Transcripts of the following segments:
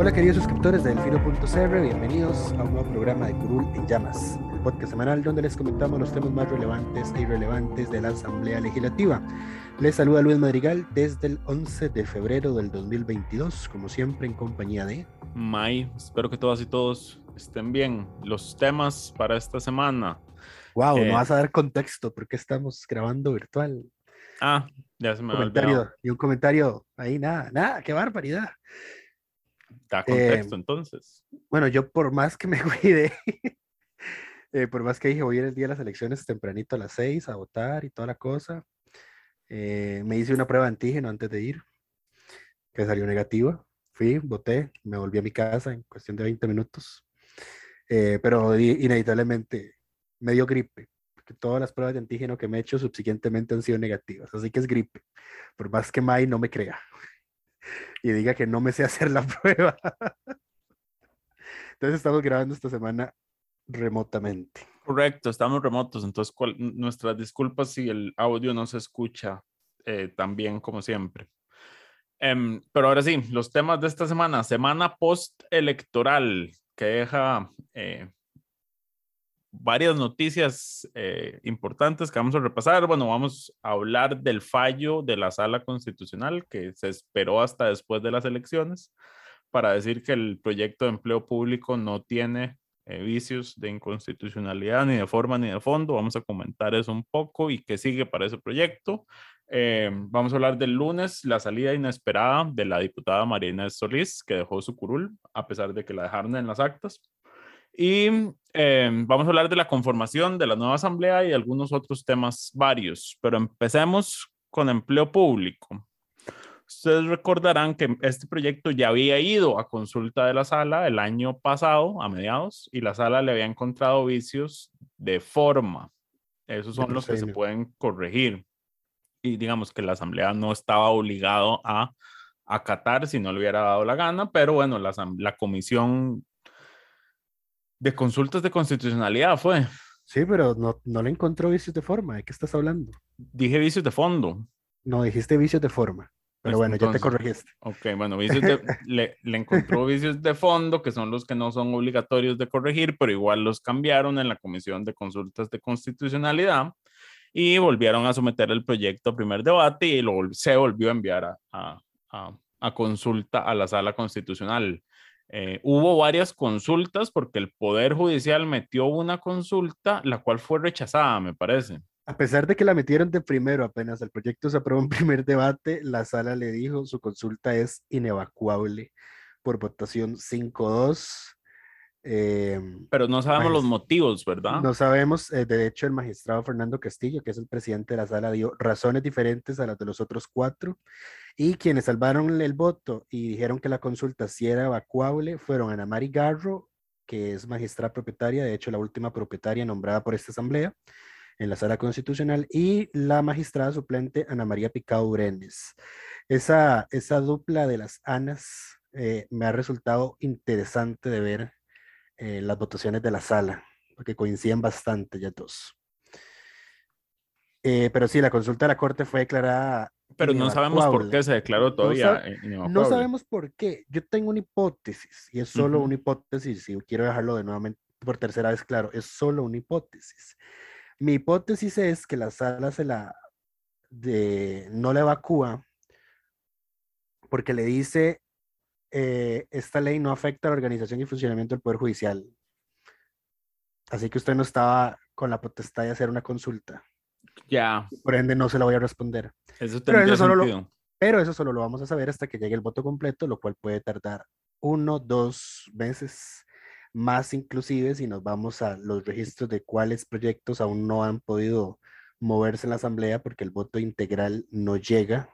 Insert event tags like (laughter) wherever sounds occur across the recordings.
Hola queridos suscriptores de Delfino.cr, bienvenidos a un nuevo programa de Curul en Llamas, el podcast semanal donde les comentamos los temas más relevantes e irrelevantes de la Asamblea Legislativa. Les saluda Luis Madrigal desde el 11 de febrero del 2022, como siempre en compañía de... May, espero que todas y todos estén bien. Los temas para esta semana. Wow, Eh, no vas a dar contexto porque estamos grabando virtual. Ah, ya se me Comentario, y un comentario ahí, nada, nada, qué barbaridad. Da eh, contexto entonces. Bueno, yo por más que me (laughs) cuide, eh, por más que dije voy a ir el día de las elecciones tempranito a las 6 a votar y toda la cosa, eh, me hice una prueba de antígeno antes de ir, que salió negativa. Fui, voté, me volví a mi casa en cuestión de 20 minutos, pero inevitablemente me dio gripe, todas las pruebas de antígeno que me he hecho subsiguientemente han sido negativas, así que es gripe, por más que May no me crea y diga que no me sé hacer la (laughs) prueba. Entonces estamos grabando esta semana remotamente. Correcto, estamos remotos, entonces nuestras disculpas si el audio no se escucha eh, tan bien como siempre. Em, pero ahora sí, los temas de esta semana, semana post-electoral, que deja eh, varias noticias eh, importantes que vamos a repasar. Bueno, vamos a hablar del fallo de la sala constitucional que se esperó hasta después de las elecciones para decir que el proyecto de empleo público no tiene eh, vicios de inconstitucionalidad ni de forma ni de fondo. Vamos a comentar eso un poco y qué sigue para ese proyecto. Eh, vamos a hablar del lunes, la salida inesperada de la diputada María Inés Solís, que dejó su curul, a pesar de que la dejaron en las actas. Y eh, vamos a hablar de la conformación de la nueva asamblea y algunos otros temas varios, pero empecemos con empleo público. Ustedes recordarán que este proyecto ya había ido a consulta de la sala el año pasado, a mediados, y la sala le había encontrado vicios de forma. Esos son los que se pueden corregir. Y digamos que la asamblea no estaba obligado a acatar si no le hubiera dado la gana, pero bueno, la, la comisión de consultas de constitucionalidad fue. Sí, pero no, no le encontró vicios de forma. ¿De qué estás hablando? Dije vicios de fondo. No, dijiste vicios de forma. Pero bueno, ya te entonces, corregiste. Ok, bueno, vicios de- (laughs) le, le encontró vicios de fondo, que son los que no son obligatorios de corregir, pero igual los cambiaron en la Comisión de Consultas de Constitucionalidad y volvieron a someter el proyecto a primer debate y lo, se volvió a enviar a, a- a- a consulta a la Sala Constitucional. Eh, hubo varias consultas porque el Poder Judicial metió una consulta, la cual fue rechazada, me parece. A pesar de que la metieron de primero, apenas el proyecto se aprobó en (laughs) primer debate, la sala le dijo su consulta es inevacuable por votación 5-2. Em, Pero no sabemos los motivos, ¿verdad? No sabemos, eh, de hecho, el magistrado Fernando Castillo, que es el presidente de la sala, dio razones diferentes a las de los otros cuatro. Y quienes salvaron el voto y dijeron que la consulta sí era evacuable fueron Ana Mari Garro, que es magistrada propietaria, de hecho, la última propietaria nombrada por esta asamblea en la sala constitucional, y la magistrada suplente Ana María Picado Brenes. Esa, esa dupla de las Anas eh, me ha resultado interesante de ver eh, las votaciones de la sala, porque coinciden bastante ya dos. Eh, pero sí, la consulta de la Corte fue declarada. Pero no sabemos por qué se declaró No todavía sab- eh, No sabemos por qué. Yo tengo una hipótesis, y es solo Ujú. una hipótesis, y quiero dejarlo de nuevamente por tercera vez claro, es solo una hipótesis. Mi hipótesis es que la sala se la de, no la evacúa porque le dice eh, esta ley no afecta a la organización y funcionamiento del Poder Judicial. Así que usted no estaba con la potestad de hacer una consulta. Ya, Por ende, no se la voy a responder. eso Pero eso solo lo-. Pero eso solo lo vamos a saber hasta que llegue el voto completo, lo cual puede tardar uno, dos meses, más inclusive si nos vamos a los registros de cuáles proyectos aún no han podido moverse en la asamblea porque el voto integral no llega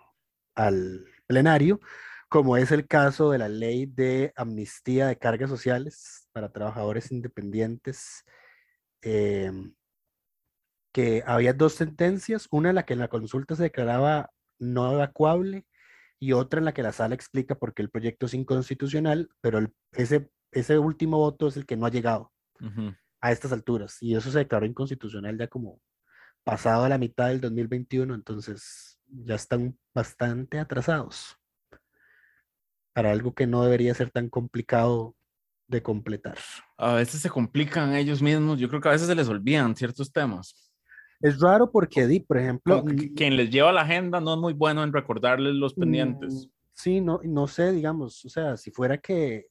al plenario, como es el caso de la ley de amnistía de cargas sociales para trabajadores independientes, em, que había dos sentencias, una en la que en la consulta se declaraba no evacuable y otra en la que la sala explica por qué el proyecto es inconstitucional, pero ese, ese último voto es el que no ha llegado a estas alturas. Y eso se declaró inconstitucional ya como pasado a la mitad del 2021, entonces ya están bastante atrasados para algo que no debería ser tan complicado de completar. A veces se complican ellos mismos, yo creo que a veces se les olvidan ciertos temas. Es raro porque, di, por ejemplo... quien les lleva la agenda no es muy bueno en recordarles los pendientes. Mm, sí, no, no sé, digamos, o sea, si fuera que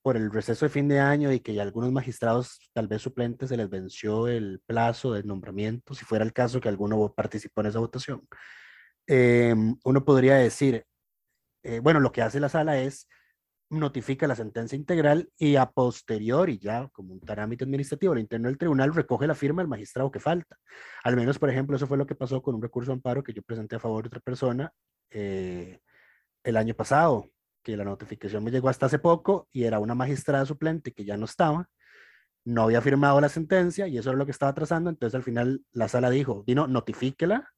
por el receso de fin de año y que ya algunos magistrados, tal vez suplentes, se les venció el plazo de nombramiento, si fuera el caso que alguno participó en esa votación, em, uno podría decir, eh, bueno, lo que hace la sala es notifica la sentencia integral y a posteriori, ya como un trámite administrativo, el interno del tribunal recoge la firma del magistrado que falta. Al menos, por ejemplo, eso fue lo que pasó con un recurso de amparo que yo presenté a favor de otra persona eh, el año pasado, que la notificación me llegó hasta hace poco y era una magistrada suplente que ya no estaba, no había firmado la sentencia y eso era lo que estaba atrasando, entonces al final la sala dijo, vino, notifíquela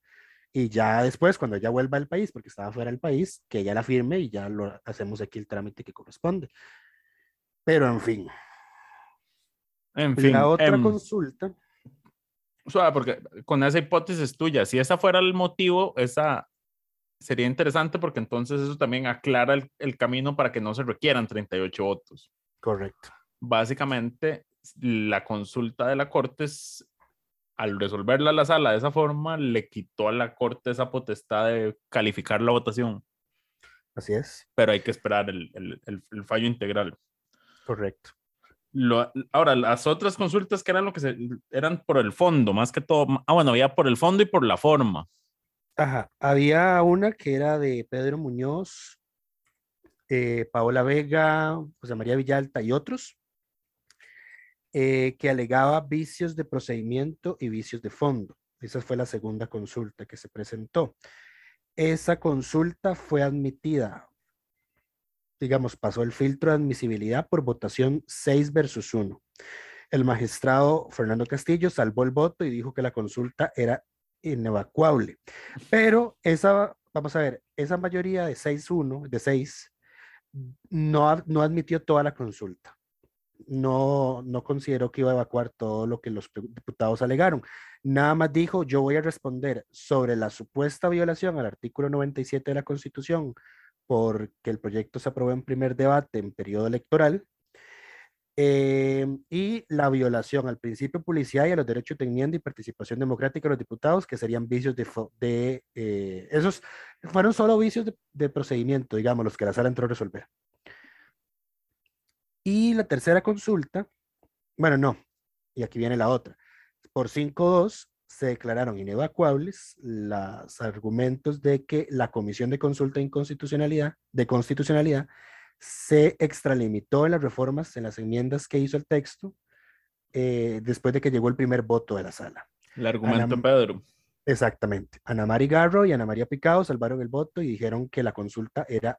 y ya después, cuando ella vuelva al país, porque estaba fuera del país, que ella la firme y ya lo hacemos aquí el trámite que corresponde. Pero en fin. En fin. La otra em, consulta. Suave, porque con esa hipótesis tuya, si esa fuera el motivo, esa sería interesante porque entonces eso también aclara el, el camino para que no se requieran 38 votos. Correcto. Básicamente, la consulta de la Corte es al resolverla la sala de esa forma, le quitó a la corte esa potestad de calificar la votación. Así es. Pero hay que esperar el, el, fallo integral. Correcto. Lo, ahora, las otras consultas que eran lo que se, eran por el fondo, más que todo. Ah, bueno, había por el fondo y por la forma. Ajá. Había una que era de Pedro Muñoz, eh, Paola Vega, José María Villalta y otros. Eh, que alegaba vicios de procedimiento y vicios de fondo. Esa fue la segunda consulta que se presentó. Esa consulta fue admitida, digamos, pasó el filtro de admisibilidad por votación 6 versus 1. El magistrado Fernando Castillo salvó el voto y dijo que la consulta era inevacuable. Pero esa, vamos a ver, esa mayoría de 6-1, de 6, no, no admitió toda la consulta no, no consideró que iba a evacuar todo lo que los diputados alegaron. Nada más dijo, yo voy a responder sobre la supuesta violación al artículo 97 de la Constitución porque el proyecto se aprobó en primer debate en periodo electoral eh, y la violación al principio policial y a los derechos de enmienda y participación democrática de los diputados, que serían vicios de, de eh, esos fueron solo vicios de, de procedimiento, digamos, los que la sala entró a resolver. Y la tercera consulta, bueno, no, y aquí viene la otra. Por 5.2 se declararon inevacuables los argumentos de que la Comisión de Consulta de Inconstitucionalidad, de Constitucionalidad se extralimitó en las reformas, en las enmiendas que hizo el texto, eh, después de que llegó el primer voto de la sala. El argumento Pedro. Exactamente. Ana María Garro y Ana María Picado salvaron el voto y dijeron que la consulta era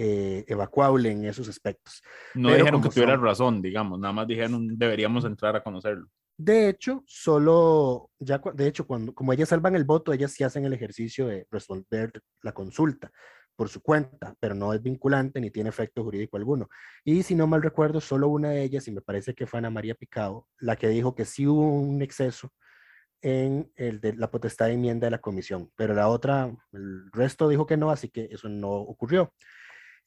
eh, evacuable en esos aspectos. No dijeron que tuviera razón, digamos, nada más dijeron deberíamos entrar a conocerlo. De hecho, solo, ya, de hecho, cuando, como ellas salvan el voto, ellas sí hacen el ejercicio de resolver la consulta por su cuenta, pero no es vinculante ni tiene efecto jurídico alguno. Y si no mal recuerdo, solo una de ellas, y me parece que fue Ana María Picado, la que dijo que sí hubo un exceso en el de la potestad de enmienda de la comisión, pero la otra, el resto dijo que no, así que eso no ocurrió.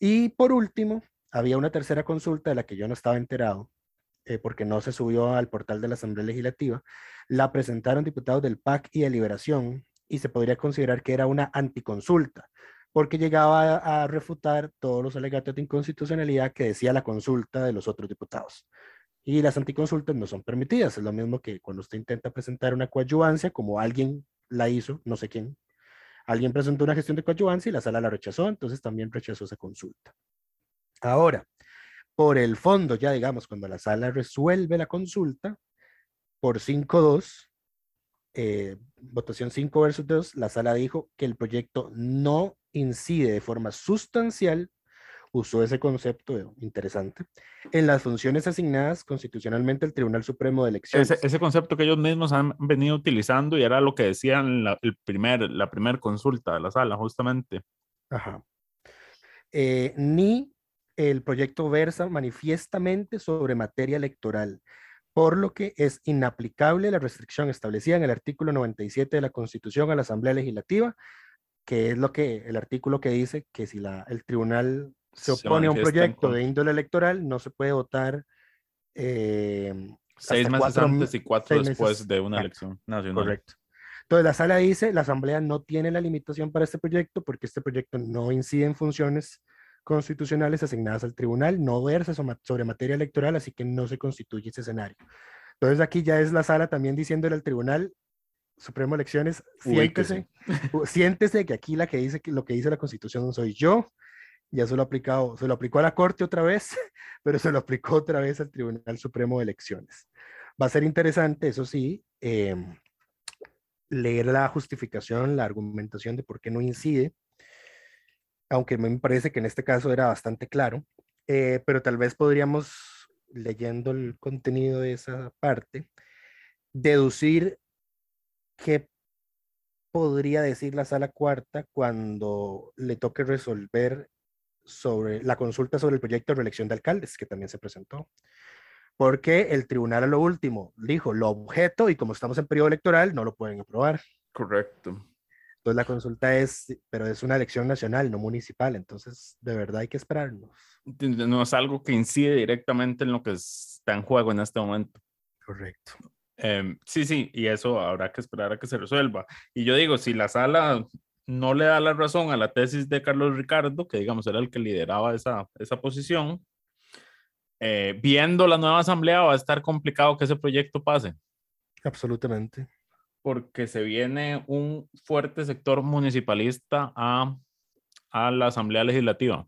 Y por último, había una tercera consulta de la que yo no estaba enterado, eh, porque no se subió al portal de la Asamblea Legislativa. La presentaron diputados del PAC y de Liberación y se podría considerar que era una anticonsulta, porque llegaba a, refutar todos los alegatos de inconstitucionalidad que decía la consulta de los otros diputados. Y las anticonsultas no son permitidas. Es lo mismo que cuando usted intenta presentar una coadyuvancia, como alguien la hizo, no sé quién, Alguien presentó una gestión de coadyuvancia y la sala la rechazó, entonces también rechazó esa consulta. Ahora, por el fondo, ya digamos, cuando la sala resuelve la consulta, por 5-2, eh, votación 5 versus 2, la sala dijo que el proyecto no incide de forma sustancial, usó ese concepto interesante, en las funciones asignadas constitucionalmente al Tribunal Supremo de Elecciones. Ese, ese concepto que ellos mismos han venido utilizando y era lo que decían la, el primer, la primera consulta de la sala, justamente. Ajá. Eh, ni el proyecto versa manifiestamente sobre materia electoral, por lo que es inaplicable la restricción establecida en el artículo 97 de la Constitución a la Asamblea Legislativa, que es lo que el artículo que dice que si la, el tribunal se opone a un proyecto de índole electoral, no se puede votar. Eh, seis meses cuatro, antes y cuatro después meses. de una elección nacional. Correcto. Entonces la sala dice, la asamblea no tiene la limitación para este proyecto porque este proyecto no incide en funciones constitucionales asignadas al tribunal, no versa so- sobre materia electoral, así que no se constituye ese escenario. Entonces aquí ya es la sala también diciéndole al tribunal Supremo Elecciones, siéntese, u- siéntese que aquí la que dice que lo que dice la constitución soy yo, ya se lo, ha aplicado, se lo aplicó a la Corte otra vez, (laughs) pero se lo aplicó otra vez al Tribunal Supremo de Elecciones. Va a ser interesante, eso sí, em, leer la justificación, la argumentación de por qué no incide, aunque me parece que en este caso era bastante claro, eh, pero tal vez podríamos, leyendo el contenido de esa parte, deducir qué podría decir la sala cuarta cuando le toque resolver sobre la consulta sobre el proyecto de reelección de alcaldes, que también se presentó. Porque el tribunal a lo último dijo, lo objeto y como estamos en periodo electoral, no lo pueden aprobar. Correcto. Entonces la consulta es, pero es una elección nacional, no municipal, entonces de verdad hay que esperarnos. No es algo que incide directamente en lo que está en juego en este momento. Correcto. Em, sí, sí, y eso habrá que esperar a que se resuelva. Y yo digo, si la sala no le da la razón a la tesis de Carlos Ricardo, que digamos era el que lideraba esa, esa posición, eh, viendo la nueva asamblea va a estar complicado que ese proyecto pase, Absolutamente. porque se viene un fuerte sector municipalista a, a la asamblea legislativa.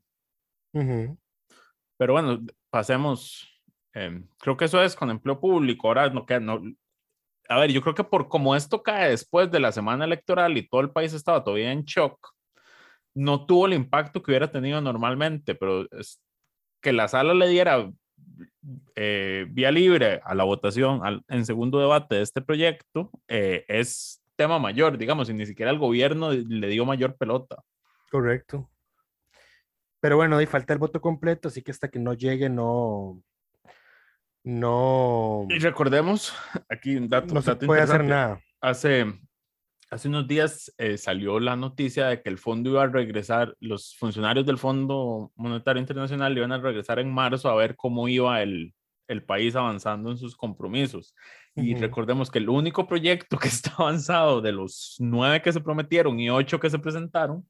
Pero bueno, pasemos. em, creo que eso es con empleo público. Ahora no no. A ver, yo creo que por como esto cae después de la semana electoral y todo el país estaba todavía en shock, no tuvo el impacto que hubiera tenido normalmente, pero es que la sala le diera eh, vía libre a la votación al- en segundo debate de este proyecto eh, es tema mayor, digamos, y ni siquiera el gobierno le dio mayor pelota. Correcto. Pero bueno, ahí falta el voto completo, así que hasta que no llegue, no, no, Y recordemos, aquí un dato, no se dato puede hacer nada. hace, hace unos días eh, salió la noticia de que el fondo iba a regresar, los funcionarios del Fondo Monetario Internacional iban a regresar en marzo a ver cómo iba el, el país avanzando en sus compromisos. Y recordemos que el único proyecto que está (laughs) avanzado de los nueve que se prometieron y ocho que se presentaron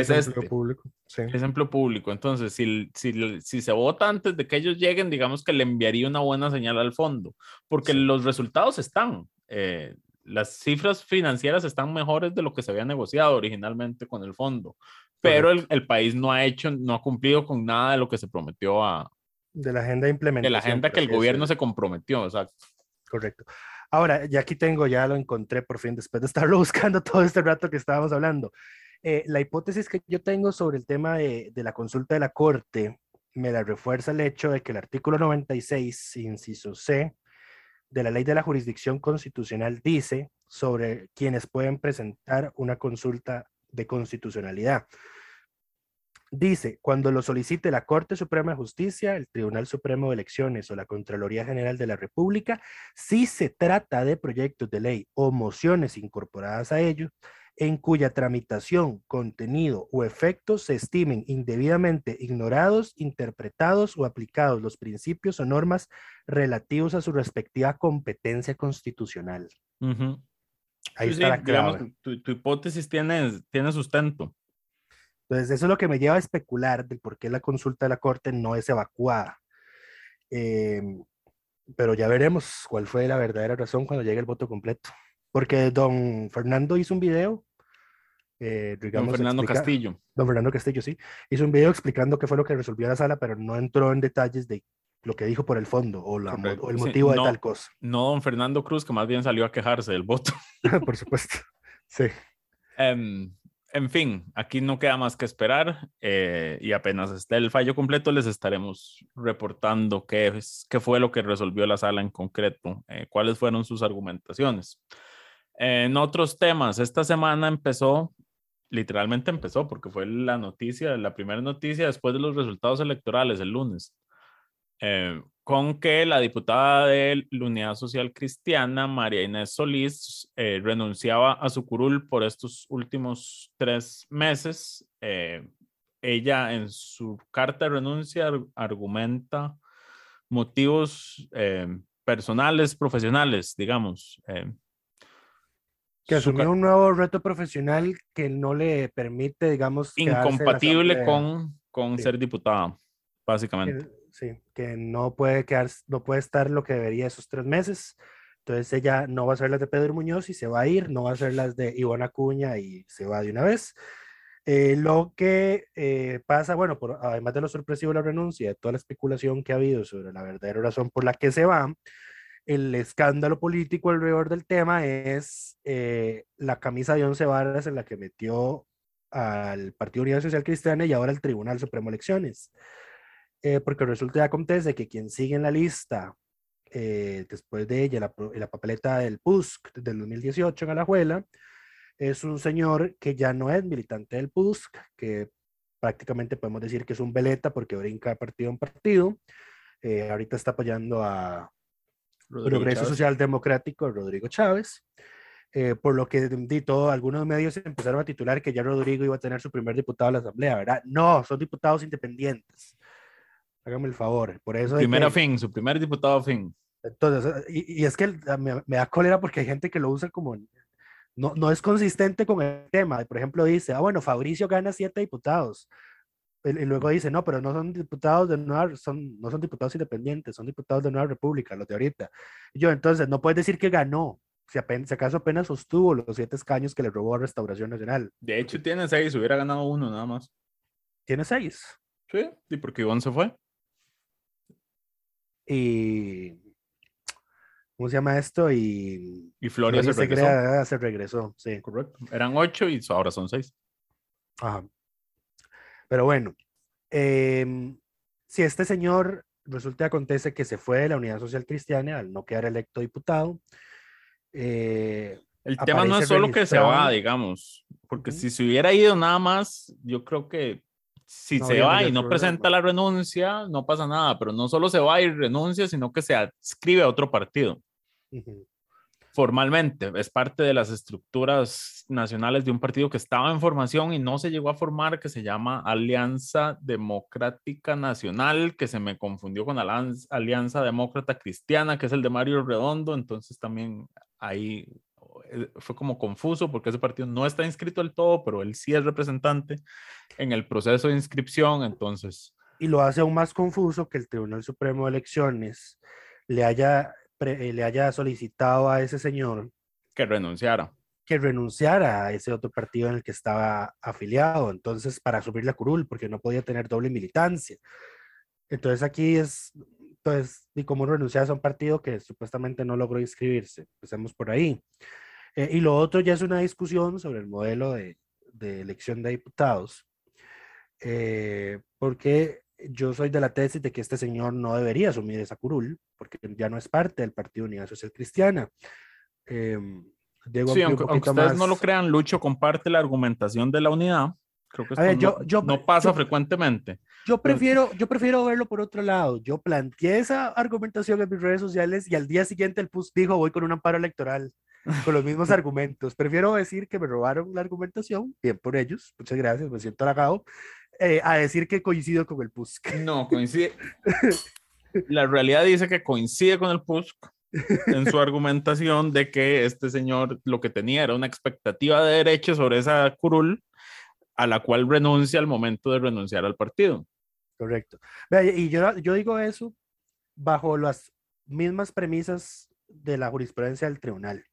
es, empleo este. público. Sí. Es empleo público. Entonces, si, si, si se vota antes de que ellos lleguen, digamos que le enviaría una buena señal al fondo, porque Sí. los resultados están. eh, las cifras financieras están mejores de lo que se había negociado originalmente con el fondo, pero el, el país no ha hecho, no ha cumplido con nada de lo que se prometió a, De la agenda de de la agenda que el así gobierno se comprometió. O sea, Correcto. Ahora, ya aquí tengo, ya lo encontré por fin, después de estarlo (laughs) buscando todo este rato que estábamos hablando. Eh, la hipótesis que yo tengo sobre el tema de, de la consulta de la Corte me la refuerza el hecho de que el artículo 96, inciso C, de la ley de la jurisdicción constitucional dice sobre quienes pueden presentar una consulta de constitucionalidad. Dice, cuando lo solicite la Corte Suprema de Justicia, el Tribunal Supremo de Elecciones o la Contraloría General de la República, si se trata de proyectos de ley o mociones incorporadas a ellos, en cuya tramitación, contenido o efectos se estimen indebidamente ignorados, interpretados o aplicados los principios o normas relativos a su respectiva competencia constitucional. Ahí Sí, está sí, la digamos, clave. tu, tu hipótesis tiene, tiene sustento. Entonces, eso es lo que me lleva a especular del por qué la consulta de la Corte no es evacuada. Em, pero ya veremos cuál fue la verdadera razón cuando llegue el voto completo. Porque don Fernando hizo un video eh, Don digamos, Fernando explica- Castillo. Don Fernando Castillo, sí. Hizo un video explicando qué fue lo que resolvió la sala, pero no entró en detalles de lo que dijo por el fondo o, la el sí, motivo de tal cosa. No don Fernando Cruz, que más bien salió a quejarse del voto. (laughs) (laughs) por supuesto. Sí. Em, en fin, aquí no queda más que esperar eh, y apenas esté el fallo completo les estaremos reportando qué, es, qué fue lo que resolvió la sala en concreto, eh, cuáles fueron sus argumentaciones. En otros temas, esta semana empezó, literalmente empezó, porque fue la noticia, la primera noticia después de los resultados electorales el lunes, eh, con que la diputada de la Unidad Social Cristiana, María Inés Solís, eh, renunciaba a su curul por estos últimos tres meses. Eh, ella en su carta de renuncia ar- argumenta motivos personales, profesionales, digamos. Eh, Que su asumió un nuevo reto profesional que no le permite, digamos, incompatible con, con Sí. ser diputada, básicamente. Que- sí, que no puede quedar, no puede estar lo que debería esos tres meses. Entonces ella no va a hacer las de Pedro Muñoz y se va a ir, no va a hacer las de Ivonne Acuña y se va de una vez. Eh, lo que eh, pasa, bueno, por, además de lo sorpresivo de la renuncia, de toda la especulación que ha habido sobre la verdadera razón por la que se va, el escándalo político alrededor del tema es eh, la camisa de once varas en la que metió al Partido Unidad Social Cristiana y ahora al Tribunal Supremo Elecciones. Eh, porque resulta y acontece que quien sigue en la lista eh, después de ella, la, la papeleta del PUSC del 2018 en Alajuela, es un señor que ya no es militante del PUSC, que prácticamente podemos decir que es un veleta porque brinca de partido en partido. Eh, ahorita está apoyando a Rodrigo Progreso Chávez. Social Democrático, Rodrigo Chávez. eh, por lo que di todo, algunos medios empezaron a titular que ya Rodrigo iba a tener su primer diputado a la Asamblea, ¿verdad? No, son diputados independientes. Hágame el favor. Por eso. Primero que- fin, su primer diputado fin. entonces, y, y es que me, me da cólera porque hay gente que lo usa como, no, no es consistente con el tema. Por ejemplo, dice, ah, bueno, Fabricio gana siete diputados. Y, luego dice, no, pero no son diputados de Nueva, son, no son diputados independientes, son diputados de Nueva República, los de ahorita. Y yo, entonces, no puedes decir que ganó, si, apenas, si acaso apenas sostuvo los siete escaños que le robó a Restauración Nacional. De hecho, tiene seis, hubiera ganado uno nada más. Tiene seis. Sí, y porque Ivonne se fue. Y, ¿cómo se llama esto? Y... Y Floria se regresó. Segura, ah, se regresó, sí. Correcto. Eran ocho y ahora son seis. Ajá. Pero bueno, em, si este señor resulta y acontece que se fue de la Unidad Social Cristiana al no quedar electo diputado, eh, El tema no es solo que se va, digamos, porque Ujú. si se hubiera ido nada más, yo creo que si No se va y no problema. presenta la renuncia, no pasa nada, pero no solo se va y renuncia, sino que se adscribe a otro partido. ujú, Formalmente, es parte de las estructuras nacionales de un partido que estaba en formación y no se llegó a formar, que se llama Alianza Democrática Nacional, que se me confundió con Alianza Demócrata Cristiana, que es el de Mario Redondo, entonces también ahí eh, fue como confuso porque ese partido no está inscrito del todo, pero él sí es representante en el proceso de inscripción, entonces y lo hace aún más confuso que el Tribunal Supremo de Elecciones le haya, le haya solicitado a ese señor que renunciara. que renunciara a ese otro partido en el que estaba afiliado, entonces para subir la curul, porque no podía tener doble militancia. Entonces aquí es, pues, y cómo renunciar a un partido que supuestamente no logró inscribirse. Empecemos por ahí. Eh, y lo otro ya es una discusión sobre el modelo de, de elección de diputados, eh, porque yo soy de la tesis de que este señor no debería asumir esa curul, porque ya no es parte del Partido Unidad Social Cristiana. Em, Diego Sí, aunque, aunque ustedes no lo más. crean, Lucho comparte la argumentación de la unidad. Creo que A ver, esto yo- no, yo- no pasa yo- frecuentemente. Yo prefiero, yo prefiero verlo por otro lado. Yo planteé esa argumentación en mis redes sociales y al día siguiente el PUS dijo voy con un amparo electoral (laughs) con los mismos argumentos. Prefiero decir que me robaron la argumentación, bien por ellos, muchas gracias, me siento halagado, eh, a decir que coincido con el PUS. No, coincide. (laughs) La realidad dice que coincide con el PUSC en su argumentación de que este señor lo que tenía era una expectativa de derecho sobre esa curul a la cual renuncia al momento de renunciar al partido. Correcto. Y yo, yo digo eso bajo las mismas premisas de la jurisprudencia del tribunal.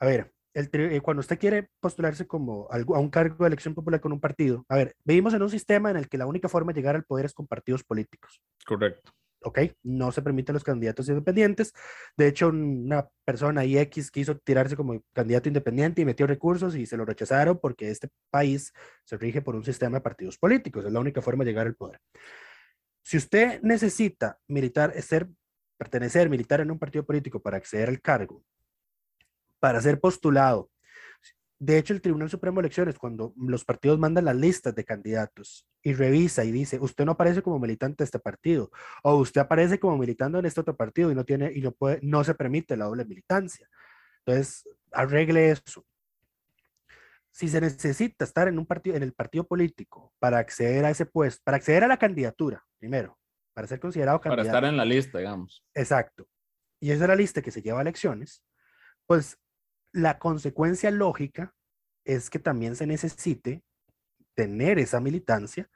A ver, el eh, cuando usted quiere postularse como algo- a un cargo de elección popular con un partido, a ver, vivimos en un sistema en el que la única forma de llegar al poder es con partidos políticos. Correcto. ¿ok? No se permiten los candidatos independientes. De hecho, una persona ahí X quiso tirarse como candidato independiente y metió recursos y se lo rechazaron porque este país se rige por un sistema de partidos políticos. Es la única forma de llegar al poder. Si usted necesita militar, ser, pertenecer militar en un partido político para acceder al cargo, para ser postulado, de hecho, el Tribunal Supremo de Elecciones, cuando los partidos mandan las listas de candidatos y revisa y dice, usted no aparece como militante de este partido, o usted aparece como militando en este otro partido y no tiene y no puede, no se permite la doble militancia. Entonces, arregle eso. Si se necesita estar en un partido, en el partido político para acceder a ese puesto, para acceder a la candidatura, primero, para ser considerado Para candidato. estar en la lista, digamos. Exacto. Y esa es la lista que se lleva a elecciones. Pues la consecuencia lógica es que también se necesite tener esa militancia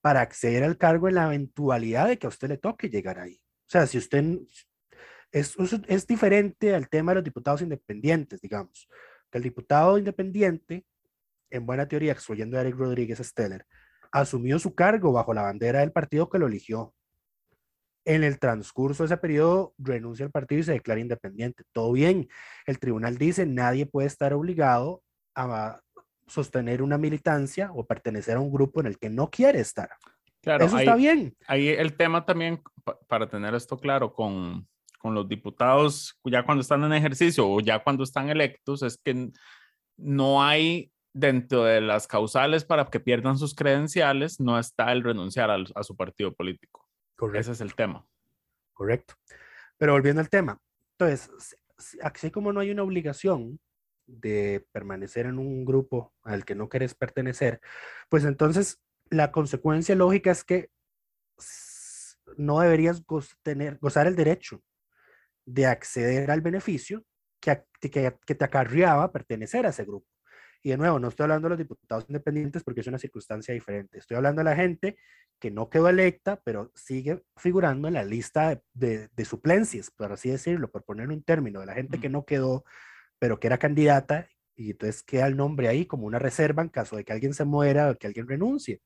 para acceder al cargo en la eventualidad de que a usted le toque llegar ahí. O sea, si usted es diferente al tema de los diputados independientes, digamos, que el diputado independiente, en buena teoría, excluyendo a Eric Rodríguez Steller, asumió su cargo bajo la bandera del partido que lo eligió en el transcurso de ese periodo renuncia al partido y se declara independiente. Todo bien. El tribunal dice nadie puede estar obligado a sostener una militancia o pertenecer a un grupo en el que no quiere estar. Claro, Eso ahí, está bien. ahí el tema también, pa- para tener esto claro, con, con los diputados, ya cuando están en ejercicio o ya cuando están electos, es que no hay dentro de las causales para que pierdan sus credenciales, no está el renunciar a, su partido político. Ese es el tema. Correcto. Pero volviendo al tema, entonces, así como no hay una obligación de permanecer en un grupo al que no quieres pertenecer, pues entonces la consecuencia lógica es que no deberías tener, gozar el derecho de acceder al beneficio que, que, que te acarreaba pertenecer a ese grupo. Y de nuevo, no estoy hablando de los diputados independientes porque es una circunstancia diferente. Estoy hablando de la gente que no quedó electa, pero sigue figurando en la lista de, de- de suplencias, por así decirlo, por poner un término, de la gente que no quedó, pero que era candidata, y entonces queda el nombre ahí como una reserva en caso de que alguien se muera o que alguien renuncie,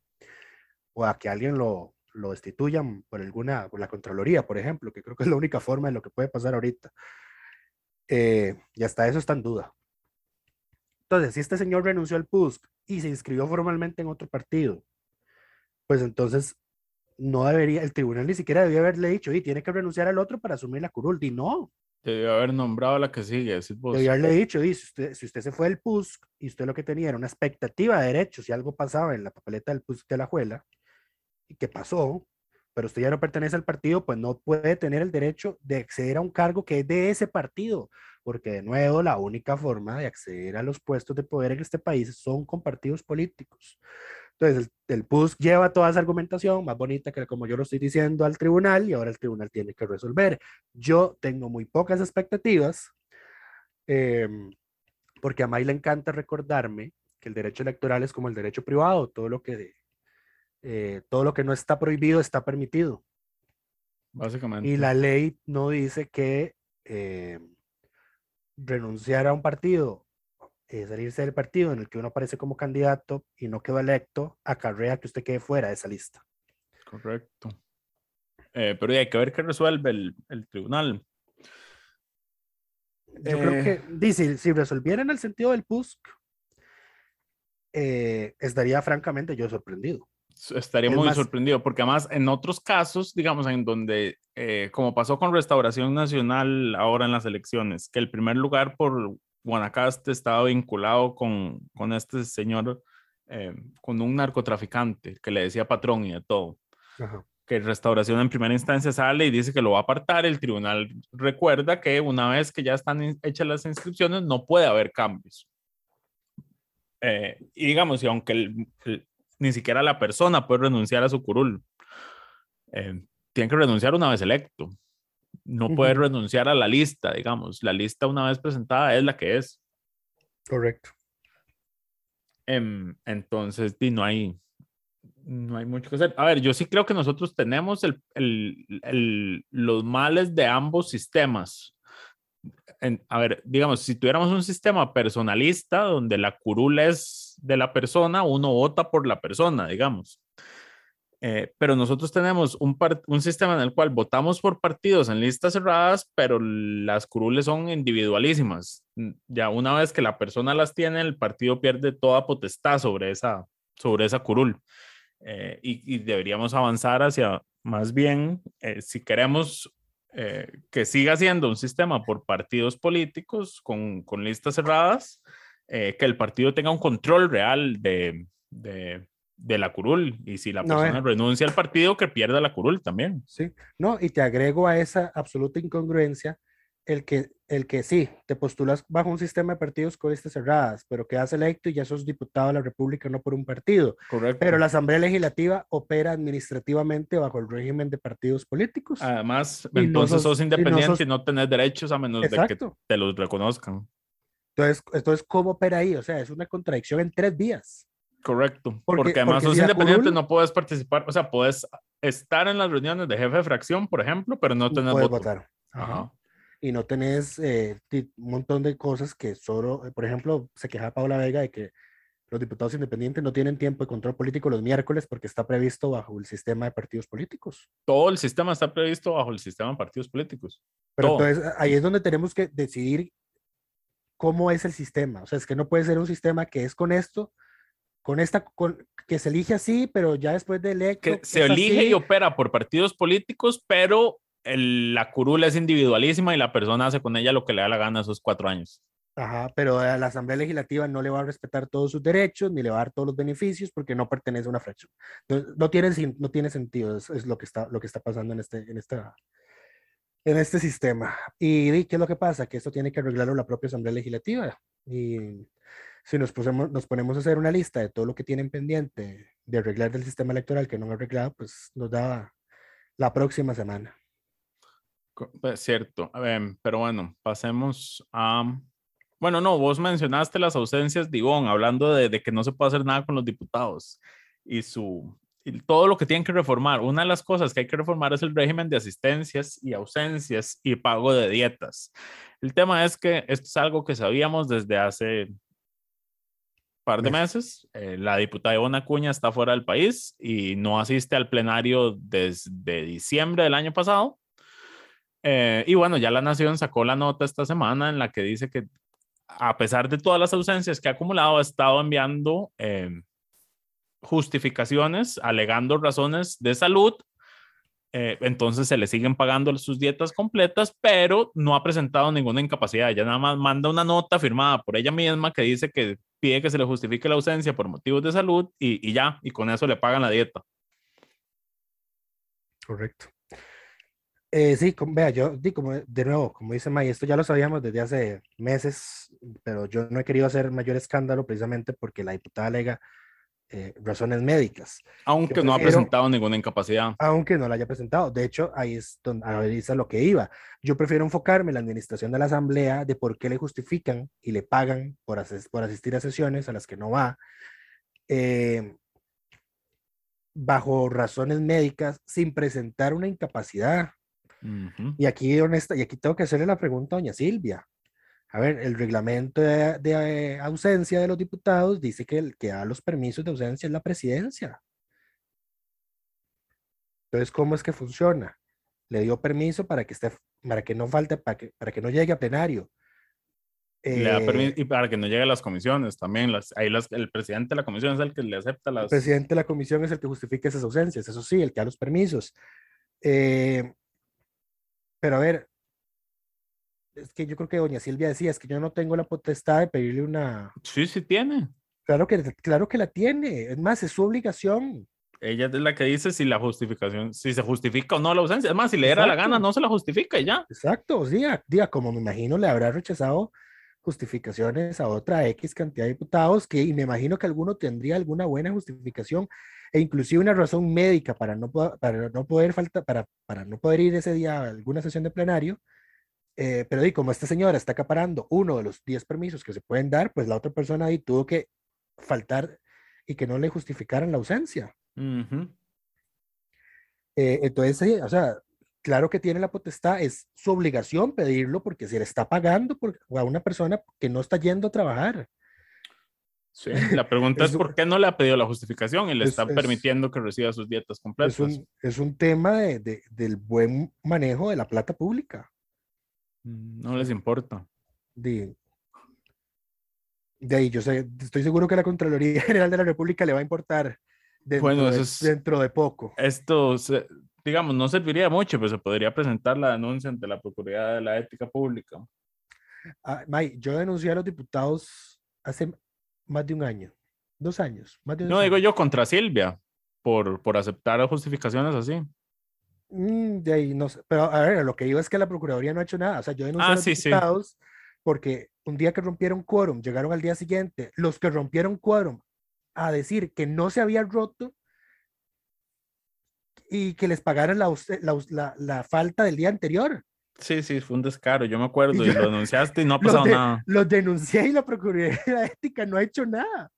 o a que alguien lo, lo destituyan por alguna, por la Contraloría, por ejemplo, que creo que es la única forma de lo que puede pasar ahorita. Eh, y hasta eso está en duda. Entonces, si este señor renunció al PUSC y se inscribió formalmente en otro partido, pues entonces no debería, el tribunal ni siquiera debió haberle dicho, y tiene que renunciar al otro para asumir la curul. Y no, Debió haber nombrado a la que sigue. decís vos. debió haberle dicho, y si usted, si usted se fue del PUSC y usted lo que tenía era una expectativa de derechos, si algo pasaba en la papeleta del PUSC de la Juela, y que pasó, pero usted ya no pertenece al partido, pues no puede tener el derecho de acceder a un cargo que es de ese partido, porque de nuevo la única forma de acceder a los puestos de poder en este país son con partidos políticos. Entonces, el, el PUSC lleva toda esa argumentación más bonita que como yo lo estoy diciendo al tribunal y ahora el tribunal tiene que resolver. Yo tengo muy pocas expectativas em, porque a May le encanta recordarme que el derecho electoral es como el derecho privado, todo lo que, eh, todo lo que no está prohibido está permitido. Básicamente. Y la ley no dice que eh, renunciar a un partido, eh, salirse del partido en el que uno aparece como candidato y no quedó electo, acarrea que usted quede fuera de esa lista. Correcto. Eh, pero hay que ver qué resuelve el, el tribunal. Yo creo que, dice, si resolviera en el sentido del PUSC, eh, estaría francamente yo sorprendido. Estaría Es muy más- sorprendido, porque además en otros casos, digamos, en donde, eh, como pasó con Restauración Nacional ahora en las elecciones, que el primer lugar por Guanacaste estaba vinculado con, con este señor, eh, con un narcotraficante que le decía patrón y de todo. Ajá. que Restauración en primera instancia sale y dice que lo va a apartar, el tribunal recuerda que una vez que ya están hechas las inscripciones no puede haber cambios. Eh, y digamos, y aunque el- el- ni siquiera la persona puede renunciar a su curul, eh, tiene que renunciar una vez electo. No puede Ujú. renunciar a la lista, digamos. La lista una vez presentada es la que es. Correcto. Em, entonces, di, no hay, no hay mucho que hacer. A ver, yo sí creo que nosotros tenemos el, el- el- los males de ambos sistemas. en- a ver, digamos, si tuviéramos un sistema personalista donde la curul es de la persona, uno vota por la persona, digamos. Eh, pero nosotros tenemos un, un sistema en el cual votamos por partidos en listas cerradas, pero las curules son individualísimas. Mm, Ya una vez que la persona las tiene, el partido pierde toda potestad sobre esa, sobre esa curul. Eh, y, deberíamos avanzar hacia, más bien, eh, si queremos que siga siendo un sistema por partidos políticos con, con listas cerradas, eh, que el partido tenga un control real de, de, de la curul. Y si la No, persona eh. renuncia al partido, que pierda la curul también. Sí, no, y te agrego a esa absoluta incongruencia el que, el que sí, te postulas bajo un sistema de partidos con listas cerradas, pero quedas electo y ya sos diputado de la República, no por un partido. Correcto. Pero la Asamblea Legislativa opera administrativamente bajo el régimen de partidos políticos. Además, Y no entonces sos- sos, y no independiente y sos- no, tenés derechos a menos de que te los reconozcan. Entonces, entonces, ¿cómo opera ahí? O sea, es una contradicción en tres vías. Correcto. Porque- Porque, además porque sos si la independiente, curul- no puedes participar, o sea, puedes estar en las reuniones de jefe de fracción, por ejemplo, pero no puedes voto. votar. Ajá. y no tenés eh, un montón de cosas que solo, eh, por ejemplo, se queja Paula Vega de que los diputados independientes no tienen tiempo de control político los miércoles porque está previsto bajo el sistema de partidos políticos. Todo el sistema está previsto bajo el sistema de partidos políticos. Pero Todo. entonces ahí es donde tenemos que decidir cómo es el sistema. O sea, es que no puede ser un sistema que es con esto, con esta, con, que se elige así, pero ya después de electo. Que se elige así. y opera por partidos políticos, pero el- la curula es individualísima y la persona hace con ella lo que le da la gana esos cuatro años. Ajá, pero a la Asamblea Legislativa no le va a respetar todos sus derechos ni le va a dar todos los beneficios porque no pertenece a una fracción. Entonces, no tiene, no tiene sentido, es, es lo, que está, lo que está pasando en este, en, esta, en este sistema. ¿Y qué es lo que pasa? Que esto tiene que arreglarlo la propia Asamblea Legislativa. Y si nos, pusemos, nos ponemos a hacer una lista de todo lo que tienen pendiente de arreglar del sistema electoral que no han arreglado, pues nos da la próxima semana. Pues, cierto. Ver, pero bueno, pasemos a... Bueno, no, vos mencionaste las ausencias de Ivonne, hablando de, de que no se puede hacer nada con los diputados y su todo lo que tienen que reformar. Una de las cosas que hay que reformar es el régimen de asistencias y ausencias y pago de dietas. El tema es que esto es algo que sabíamos desde hace par de meses. Eh, la diputada Ivonne Acuña está fuera del país y no asiste al plenario desde diciembre del año pasado. Eh, y bueno, ya la Nación sacó la nota esta semana en la que dice que a pesar de todas las ausencias que ha acumulado, ha estado enviando eh, justificaciones, alegando razones de salud. Eh, entonces se le siguen pagando sus dietas completas, pero no ha presentado ninguna incapacidad. Ella nada más manda una nota firmada por ella misma que dice que pide que se le justifique la ausencia por motivos de salud y, y ya, y con eso le pagan la dieta. Correcto. Eh, sí, com- vea, yo di como de nuevo, como dice May, esto ya lo sabíamos desde hace meses, pero yo no he querido hacer mayor escándalo precisamente porque la diputada alega eh, razones médicas, Aunque no ha presentado ninguna incapacidad. aunque no la haya presentado. De hecho, ahí es donde ahí es a lo que iba. Yo prefiero enfocarme en la administración de la asamblea de por qué le justifican y le pagan por, ases- por asistir a sesiones a las que no va. eh, bajo razones médicas sin presentar una incapacidad. Y aquí, honesta, y aquí tengo que hacerle la pregunta a doña Silvia. A ver, el reglamento de, de, eh, ausencia de los diputados dice que el que da los permisos de ausencia es la presidencia. Entonces, ¿cómo es que funciona? Le dio permiso para que esté, para que no falte, para que, para que no llegue a plenario. Le da Eh, permiso y para que no llegue a las comisiones también. Las, ahí las, el presidente de la comisión es el que le acepta las. El presidente de la comisión es el que justifica esas ausencias, eso sí, el que da los permisos. Eh, pero a ver, es que yo creo que doña Silvia decía, es que yo no tengo la potestad de pedirle una... Sí, sí tiene. Claro que, claro que la tiene, es más, es su obligación. Ella es la que dice si la justificación, si se justifica o no la ausencia. Es más, si le diera la gana, no se la justifica y ya. Exacto, diga, diga, como me imagino le habrá rechazado justificaciones a otra X cantidad de diputados que y me imagino que alguno tendría alguna buena justificación e inclusive una razón médica para no, para no poder falta, para, para no poder ir ese día a alguna sesión de plenario. Eh, pero di, como esta señora está acaparando uno de los 10 permisos que se pueden dar, pues la otra persona ahí tuvo que faltar y que no le justificaran la ausencia. Eh, entonces, sí, o sea, claro que tiene la potestad, es su obligación pedirlo porque se le está pagando por, a una persona que no está yendo a trabajar. Sí, la pregunta es, por qué no le ha pedido la justificación y le Es- está es- permitiendo que reciba sus dietas completas. Es un, es un tema de- de- del buen manejo de la plata pública. Mm, No les importa. De, de ahí, yo sé, estoy seguro que la Contraloría (laughs) General de la República le va a importar dentro, Bueno, de, eso es- dentro de poco. Esto, se- digamos, no serviría mucho, pero se podría presentar la denuncia ante la Procuraduría de la Ética Pública. Ah, May, yo denuncié a los diputados hace más de un año, dos años, más de dos No digo yo contra Silvia por, por aceptar justificaciones así. Mm, de ahí no sé, pero a ver, lo que digo es que la Procuraduría no ha hecho nada. O sea, yo denuncié Ah, a los sí, sí. diputados porque un día que rompieron quórum, llegaron al día siguiente, los que rompieron quórum a decir que no se había roto y que les pagaran la, la la- la falta del día anterior. Sí, sí, fue un descaro, yo me acuerdo, (laughs) Y y yo- lo denunciaste y no ha pasado de- nada. los denuncié y la Procuraduría (laughs) Ética no ha hecho nada.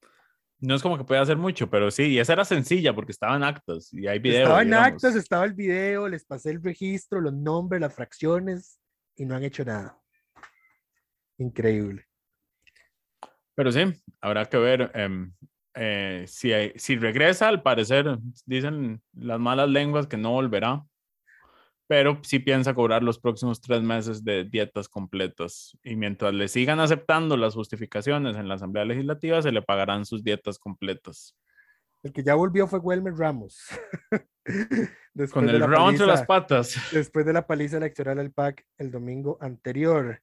No es como que pueda hacer mucho, pero sí, y esa era sencilla porque estaban actos y hay videos. estaba en digamos. actas, estaba el video, les pasé el registro, los nombres, las fracciones y no han hecho nada. Increíble. Pero sí, habrá que ver em, eh, si, hay- si regresa, al parecer, dicen las malas lenguas que no volverá, pero sí piensa cobrar los próximos tres meses de dietas completas. Y mientras le sigan aceptando las justificaciones en la Asamblea Legislativa, se le pagarán sus dietas completas. El que ya volvió fue Wilmer Ramos. (laughs) Con el round entre las patas. después de la paliza electoral al PAC el domingo anterior.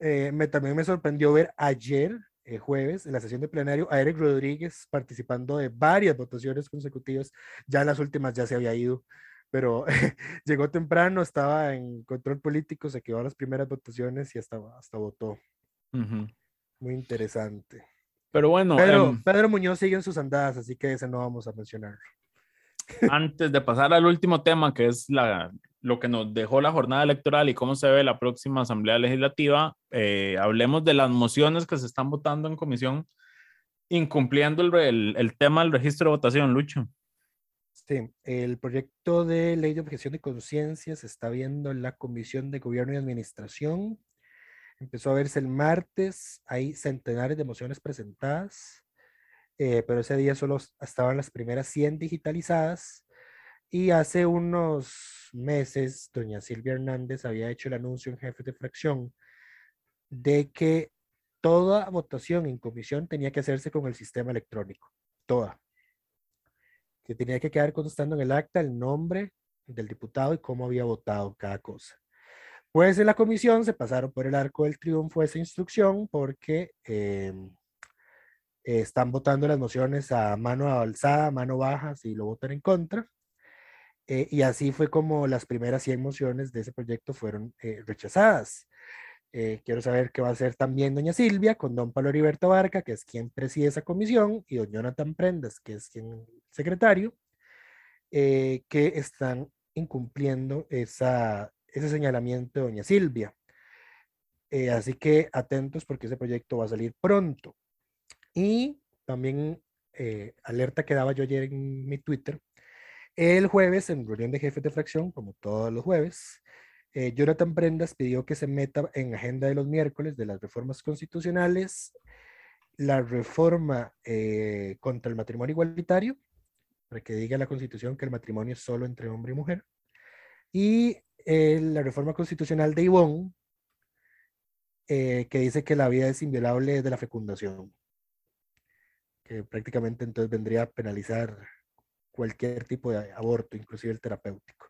Eh, me, también me sorprendió ver ayer, eh, jueves, en la sesión de plenario, a Eric Rodríguez participando de varias votaciones consecutivas. Ya en las últimas ya se había ido, pero (laughs) llegó temprano, estaba en control político, se quedó a las primeras votaciones y hasta, hasta votó. Muy interesante. Pero bueno, Pedro, em, Pedro Muñoz sigue en sus andadas, así que ese no vamos a mencionarlo. antes de pasar al último tema, que es la, lo que nos dejó la jornada electoral y cómo se ve la próxima Asamblea Legislativa, eh, hablemos de las mociones que se están votando en comisión, incumpliendo el, el- el tema del registro de votación, Lucho. El proyecto de ley de objeción de conciencia se está viendo en la Comisión de Gobierno y Administración. Empezó a verse el martes, hay centenares de mociones presentadas, eh, pero ese día solo estaban las primeras 100 digitalizadas. Y hace unos meses, doña Silvia Hernández había hecho el anuncio en jefe de fracción de que toda votación en comisión tenía que hacerse con el sistema electrónico, toda que tenía que quedar constando en el acta el nombre del diputado y cómo había votado cada cosa. Pues en la comisión se pasaron por el arco del triunfo esa instrucción porque eh, están votando las mociones a mano alzada, mano baja, si lo votan en contra. Eh, y así fue como las primeras 100 mociones de ese proyecto fueron eh, rechazadas. Eh, quiero saber qué va a hacer también doña Silvia con don Pablo Heriberto Barca, que es quien preside esa comisión, y don Jonathan Prendas, que es quien secretario, eh, que están incumpliendo esa, ese señalamiento de doña Silvia. Eh, así que atentos porque ese proyecto va a salir pronto. Y también eh, alerta que daba yo ayer en mi Twitter. El jueves, en reunión de jefes de fracción, como todos los jueves, eh, Jonathan Prendas pidió que se meta en agenda de los miércoles de las reformas constitucionales la reforma eh, contra el matrimonio igualitario, para que diga la constitución que el matrimonio es solo entre hombre y mujer, y eh, la reforma constitucional de Ivón, eh, que dice que la vida es inviolable desde la fecundación, que prácticamente entonces vendría a penalizar cualquier tipo de aborto, inclusive el terapéutico.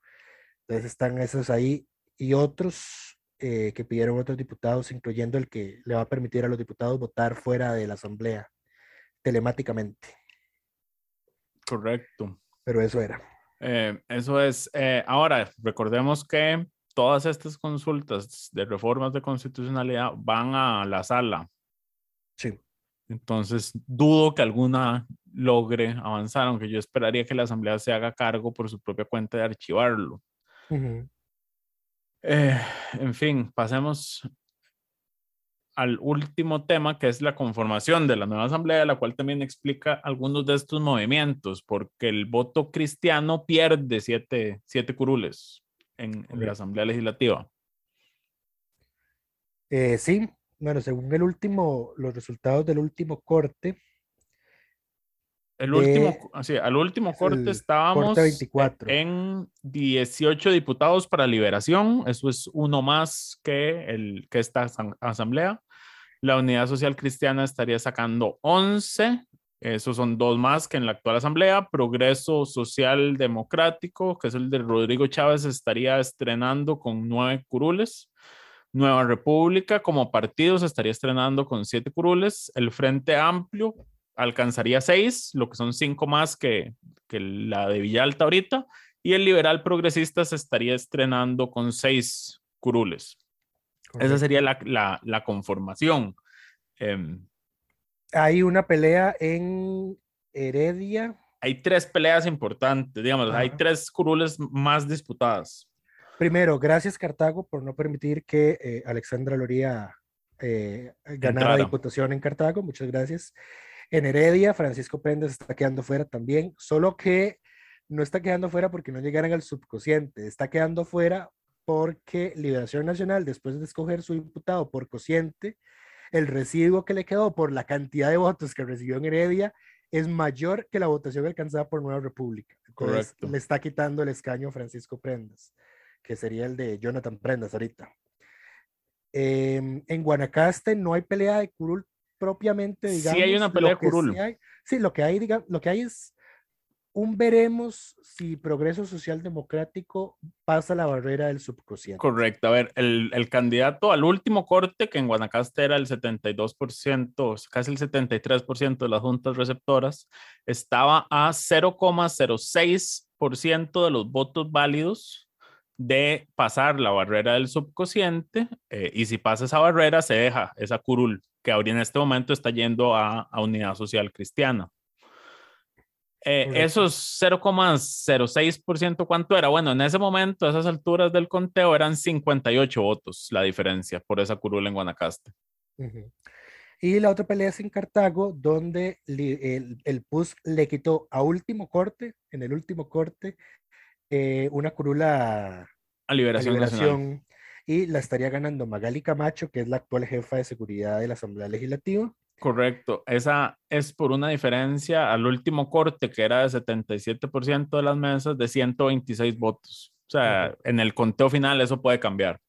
Entonces están esos ahí y otros eh, que pidieron otros diputados, incluyendo el que le va a permitir a los diputados votar fuera de la asamblea telemáticamente. Correcto. Pero eso era. Eh, eso es. eh, ahora, recordemos que todas estas consultas de reformas de constitucionalidad van a la sala. Sí. Entonces, dudo que alguna logre avanzar, aunque yo esperaría que la Asamblea se haga cargo por su propia cuenta de archivarlo. Ujú. Eh, en fin, pasemos al último tema, que es la conformación de la nueva asamblea, la cual también explica algunos de estos movimientos, porque el voto cristiano pierde siete, siete curules en, en la. Asamblea Legislativa. Eh, sí, bueno, según el último, los resultados del último corte, El último, así, al último corte estábamos corte 24. en 18 diputados para liberación. Eso es uno más que, el, que esta asam- asamblea. La Unidad Social Cristiana estaría sacando 11. Esos son dos más que en la actual asamblea. Progreso Social Democrático, que es el de Rodrigo Chávez, estaría estrenando con nueve curules. Nueva República como partido se estaría estrenando con siete curules. El Frente Amplio alcanzaría seis, lo que son cinco más que, que la de Villalta ahorita. Y el Liberal Progresista se estaría estrenando con seis curules. Esa correcto. sería la, la- la conformación. Em, hay una pelea en Heredia. hay tres peleas importantes, digamos, hay tres curules más disputadas. Primero, gracias Cartago por no permitir que eh, Alexandra Loría eh, ganara Entrara. diputación en Cartago. Muchas gracias. En Heredia, Francisco Prendas está quedando fuera también, solo que no está quedando fuera porque no llegaran al subcociente, está quedando fuera porque Liberación Nacional, después de escoger su diputado por cociente, el residuo que le quedó por la cantidad de votos que recibió en Heredia es mayor que la votación alcanzada por Nueva República. Entonces, Correcto. le está quitando el escaño a Francisco Prendas, que sería el de Jonathan Prendas ahorita. Em, en Guanacaste no hay pelea de curul propiamente, Sí digamos. hay una pelea lo de que sí hay- Sí, lo que hay, diga- lo que hay es un veremos si Progreso Social Democrático pasa la barrera del subcociente. Correcto. A ver, el, el candidato al último corte, que en Guanacaste era el 72%, casi el 73% de las juntas receptoras, estaba a 0,06% de los votos válidos de pasar la barrera del subcociente. eh, y si pasa esa barrera, se deja esa curul, que ahora en este momento está yendo a, a Unidad Social Cristiana. Eh, esos 0,06%, ¿cuánto era? Bueno, en ese momento, a esas alturas del conteo, eran 58 votos la diferencia por esa curul en Guanacaste. Y la otra pelea es en Cartago, donde el, el PUS le quitó a último corte, en el último corte, eh, una curula A a Liberación, Nacional. liberación y la estaría ganando Magali Camacho, que es la actual jefa de seguridad de la Asamblea Legislativa. Correcto. Esa es por una diferencia al último corte, que era de 77% de las mesas, de 126 votos. O sea, en el conteo final eso puede cambiar.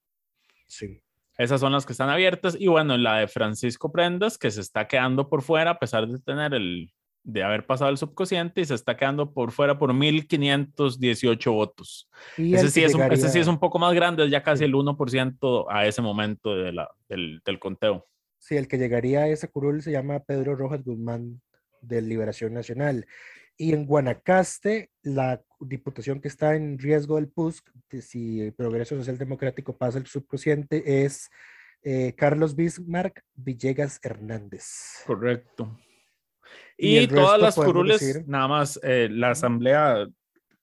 Sí. Esas son las que están abiertas. Y bueno, la de Francisco Prendas, que se está quedando por fuera, a pesar de tener el, de haber pasado el subcociente, y se está quedando por fuera por 1.518 votos. Ese sí, es un, ese sí es un poco más grande, es ya casi Sí. el 1% a ese momento de la, del, del conteo. Sí, el que llegaría a ese curul se llama Pedro Rojas Guzmán de Liberación Nacional. Y en Guanacaste, la diputación que está en riesgo del PUSC, si el Progreso Social Democrático pasa el subcociente, es eh, Carlos Bismarck Villegas Hernández. Correcto. Y todas las curules, decir- nada más, eh, la asamblea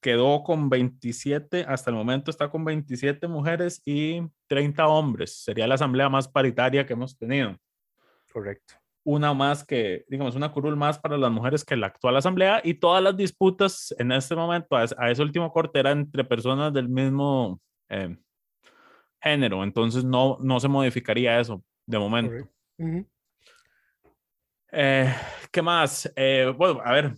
quedó con 27, hasta el momento está con 27 mujeres y 30 hombres. Sería la asamblea más paritaria que hemos tenido. Correcto. Una más que, digamos, una curul más para las mujeres que la actual asamblea y todas las disputas en este momento, a, a ese último corte, eran entre personas del mismo eh, género. Entonces no, no se modificaría eso de momento. correcto. Ujú. Eh, ¿Qué más? Eh, bueno, a ver,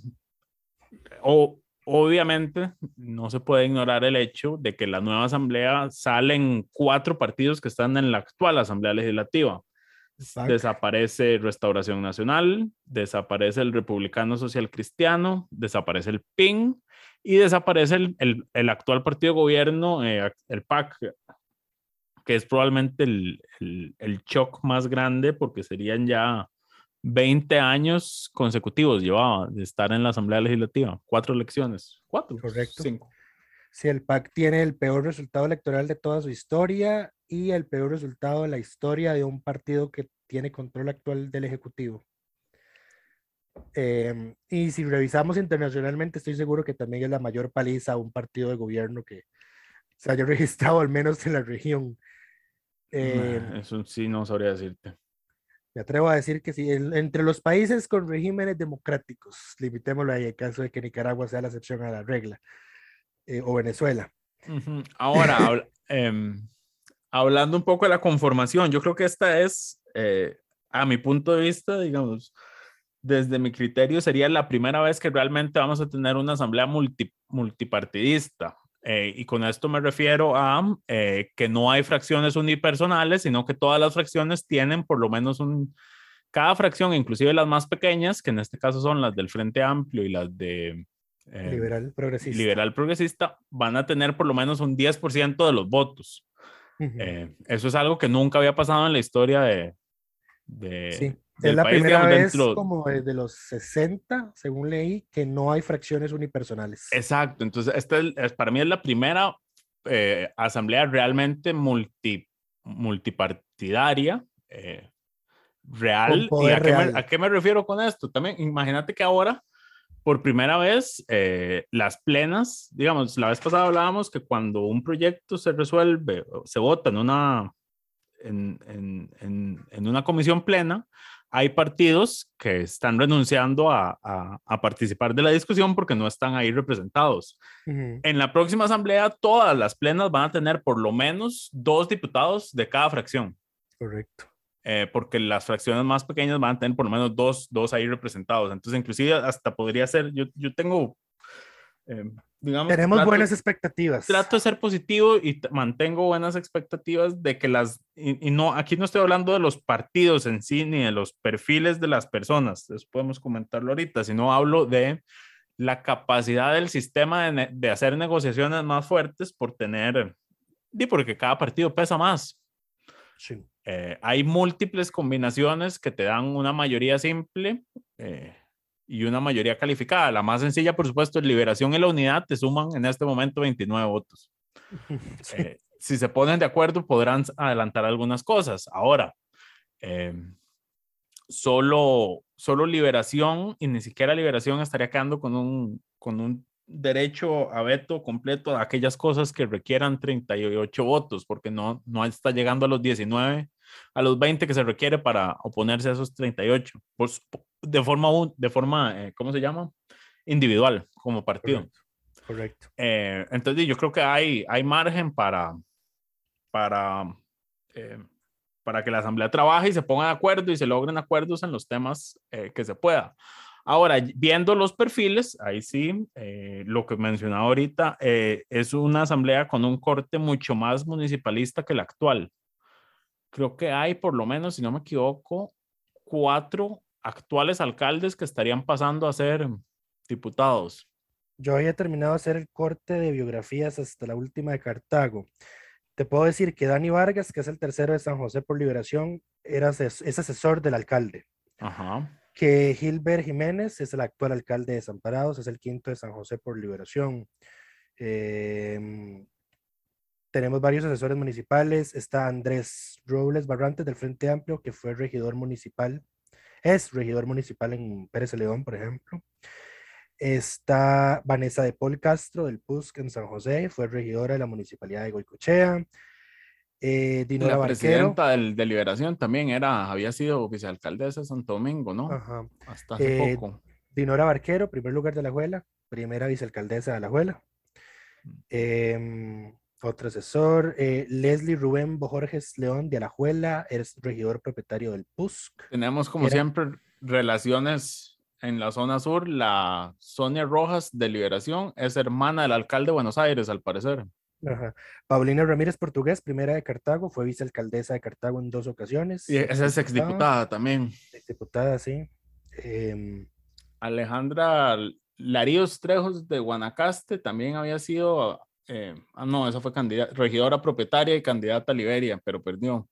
o- obviamente no se puede ignorar el hecho de que la nueva asamblea salen cuatro partidos que están en la actual asamblea legislativa. Exacto. Desaparece Restauración Nacional, desaparece el Republicano Social Cristiano, desaparece el PIN y desaparece el, el- el actual partido de gobierno, eh, el PAC, que es probablemente el, el, el shock más grande porque serían ya 20 años consecutivos llevaba de estar en la Asamblea Legislativa, cuatro elecciones, cuatro, Correcto. cinco. Sí, el PAC tiene el peor resultado electoral de toda su historia y el peor resultado de la historia de un partido que tiene control actual del Ejecutivo. Em, y si revisamos internacionalmente, estoy seguro que también es la mayor paliza a un partido de gobierno que se haya (laughs) registrado al menos en la región. Em, Eso sí no sabría decirte. Me atrevo a decir que sí, en- entre los países con regímenes democráticos, limitémoslo ahí en caso de que Nicaragua sea la excepción a la regla, eh, o Venezuela. Ahora, em, hablando un poco de la conformación, yo creo que esta es, eh, a mi punto de vista, digamos, desde mi criterio, sería la primera vez que realmente vamos a tener una asamblea multi- multipartidista. Eh, y con esto me refiero a eh, que no hay fracciones unipersonales, sino que todas las fracciones tienen por lo menos un, cada fracción, inclusive las más pequeñas, que en este caso son las del Frente Amplio y las de... eh, Liberal progresista. liberal progresista van a tener por lo menos un 10% de los votos. Ujú. Eh, eso es algo que nunca había pasado en la historia de, de Sí, es la país, primera digamos, vez dentro- como desde los 60, según leí, que no hay fracciones unipersonales. Exacto, entonces esta es, para mí es la primera eh, asamblea realmente multi, multipartidaria, eh, real. ¿Y a qué, me, real. a qué me refiero con esto? También imagínate que ahora, por primera vez, eh, las plenas, digamos, la vez pasada hablábamos que cuando un proyecto se resuelve, se vota en una, en, en- en- en una comisión plena, hay partidos que están renunciando a, a- a participar de la discusión porque no están ahí representados. En la próxima asamblea, todas las plenas van a tener por lo menos dos diputados de cada fracción, Correcto. eh, porque las fracciones más pequeñas van a tener por lo menos dos, dos ahí representados. Entonces, inclusive hasta podría ser, yo, yo tengo, eh, digamos, Tenemos trato- buenas expectativas. trato de ser positivo y mantengo buenas expectativas de que las, y, y no, aquí no estoy hablando de los partidos en sí ni de los perfiles de las personas, eso podemos comentarlo ahorita, sino hablo de la capacidad del sistema de, de hacer negociaciones más fuertes por tener, y porque cada partido pesa más. Sí. Eh, hay múltiples combinaciones que te dan una mayoría simple eh, y una mayoría calificada. La más sencilla, por supuesto, es Liberación y la Unidad, te suman en este momento 29 votos. (laughs) Sí. Eh, si se ponen de acuerdo, podrán adelantar algunas cosas. Ahora, eh, solo, solo liberación y ni siquiera liberación estaría quedando con un, con un derecho a veto completo a aquellas cosas que requieran 38 votos, porque no, no está llegando a los 19, a los 20 que se requiere para oponerse a esos 38, pues, de forma, de forma eh, ¿cómo se llama? Individual, como partido. Correcto. Correcto. Eh, entonces yo creo que hay, hay margen para, para, eh, para que la Asamblea trabaje y se ponga de acuerdo y se logren acuerdos en los temas eh, que se pueda. Ahora, viendo los perfiles, ahí sí, eh, lo que mencionaba ahorita, eh, es una asamblea con un corte mucho más municipalista que la actual. Creo que hay, por lo menos, si no me equivoco, cuatro actuales alcaldes que estarían pasando a ser diputados. Yo había terminado de hacer el corte de biografías hasta la última de Cartago. Te puedo decir que Dani Vargas, que es el tercero de San José por Liberación, era, ases- es asesor del alcalde. Ajá. Que Gilbert Jiménez es el actual alcalde de Desamparados, es el quinto de San José por Liberación. Em, tenemos varios asesores municipales. Está Andrés Robles Barrantes del Frente Amplio, que fue regidor municipal, es regidor municipal en Pérez León, por ejemplo. Está Vanessa de Paul Castro del PUSC en San José, fue regidora de la municipalidad de Goicochea. Eh, Dinora La Barquero. presidenta del- de Liberación también era, había sido vicealcaldesa de Santo Domingo, ¿no? Ajá. Hasta hace Eh, poco. Dinora Barquero, primer lugar de la Juela, primera vicealcaldesa de la Juela. Mm. Otro asesor, eh, Leslie Rubén Bojorges León de Alajuela, es regidor propietario del PUSC. Tenemos como era- siempre relaciones en la zona sur. La Sonia Rojas de Liberación es hermana del alcalde de Buenos Aires, al parecer. Ajá. Paulina Ramírez Portugués, primera de Cartago, fue vicealcaldesa de Cartago en dos ocasiones. Y esa es exdiputada también. Exdiputada, sí. Em, Alejandra Laríos Trejos de Guanacaste también había sido, eh, ah, no, esa fue candidata, regidora propietaria y candidata a Liberia, pero perdió.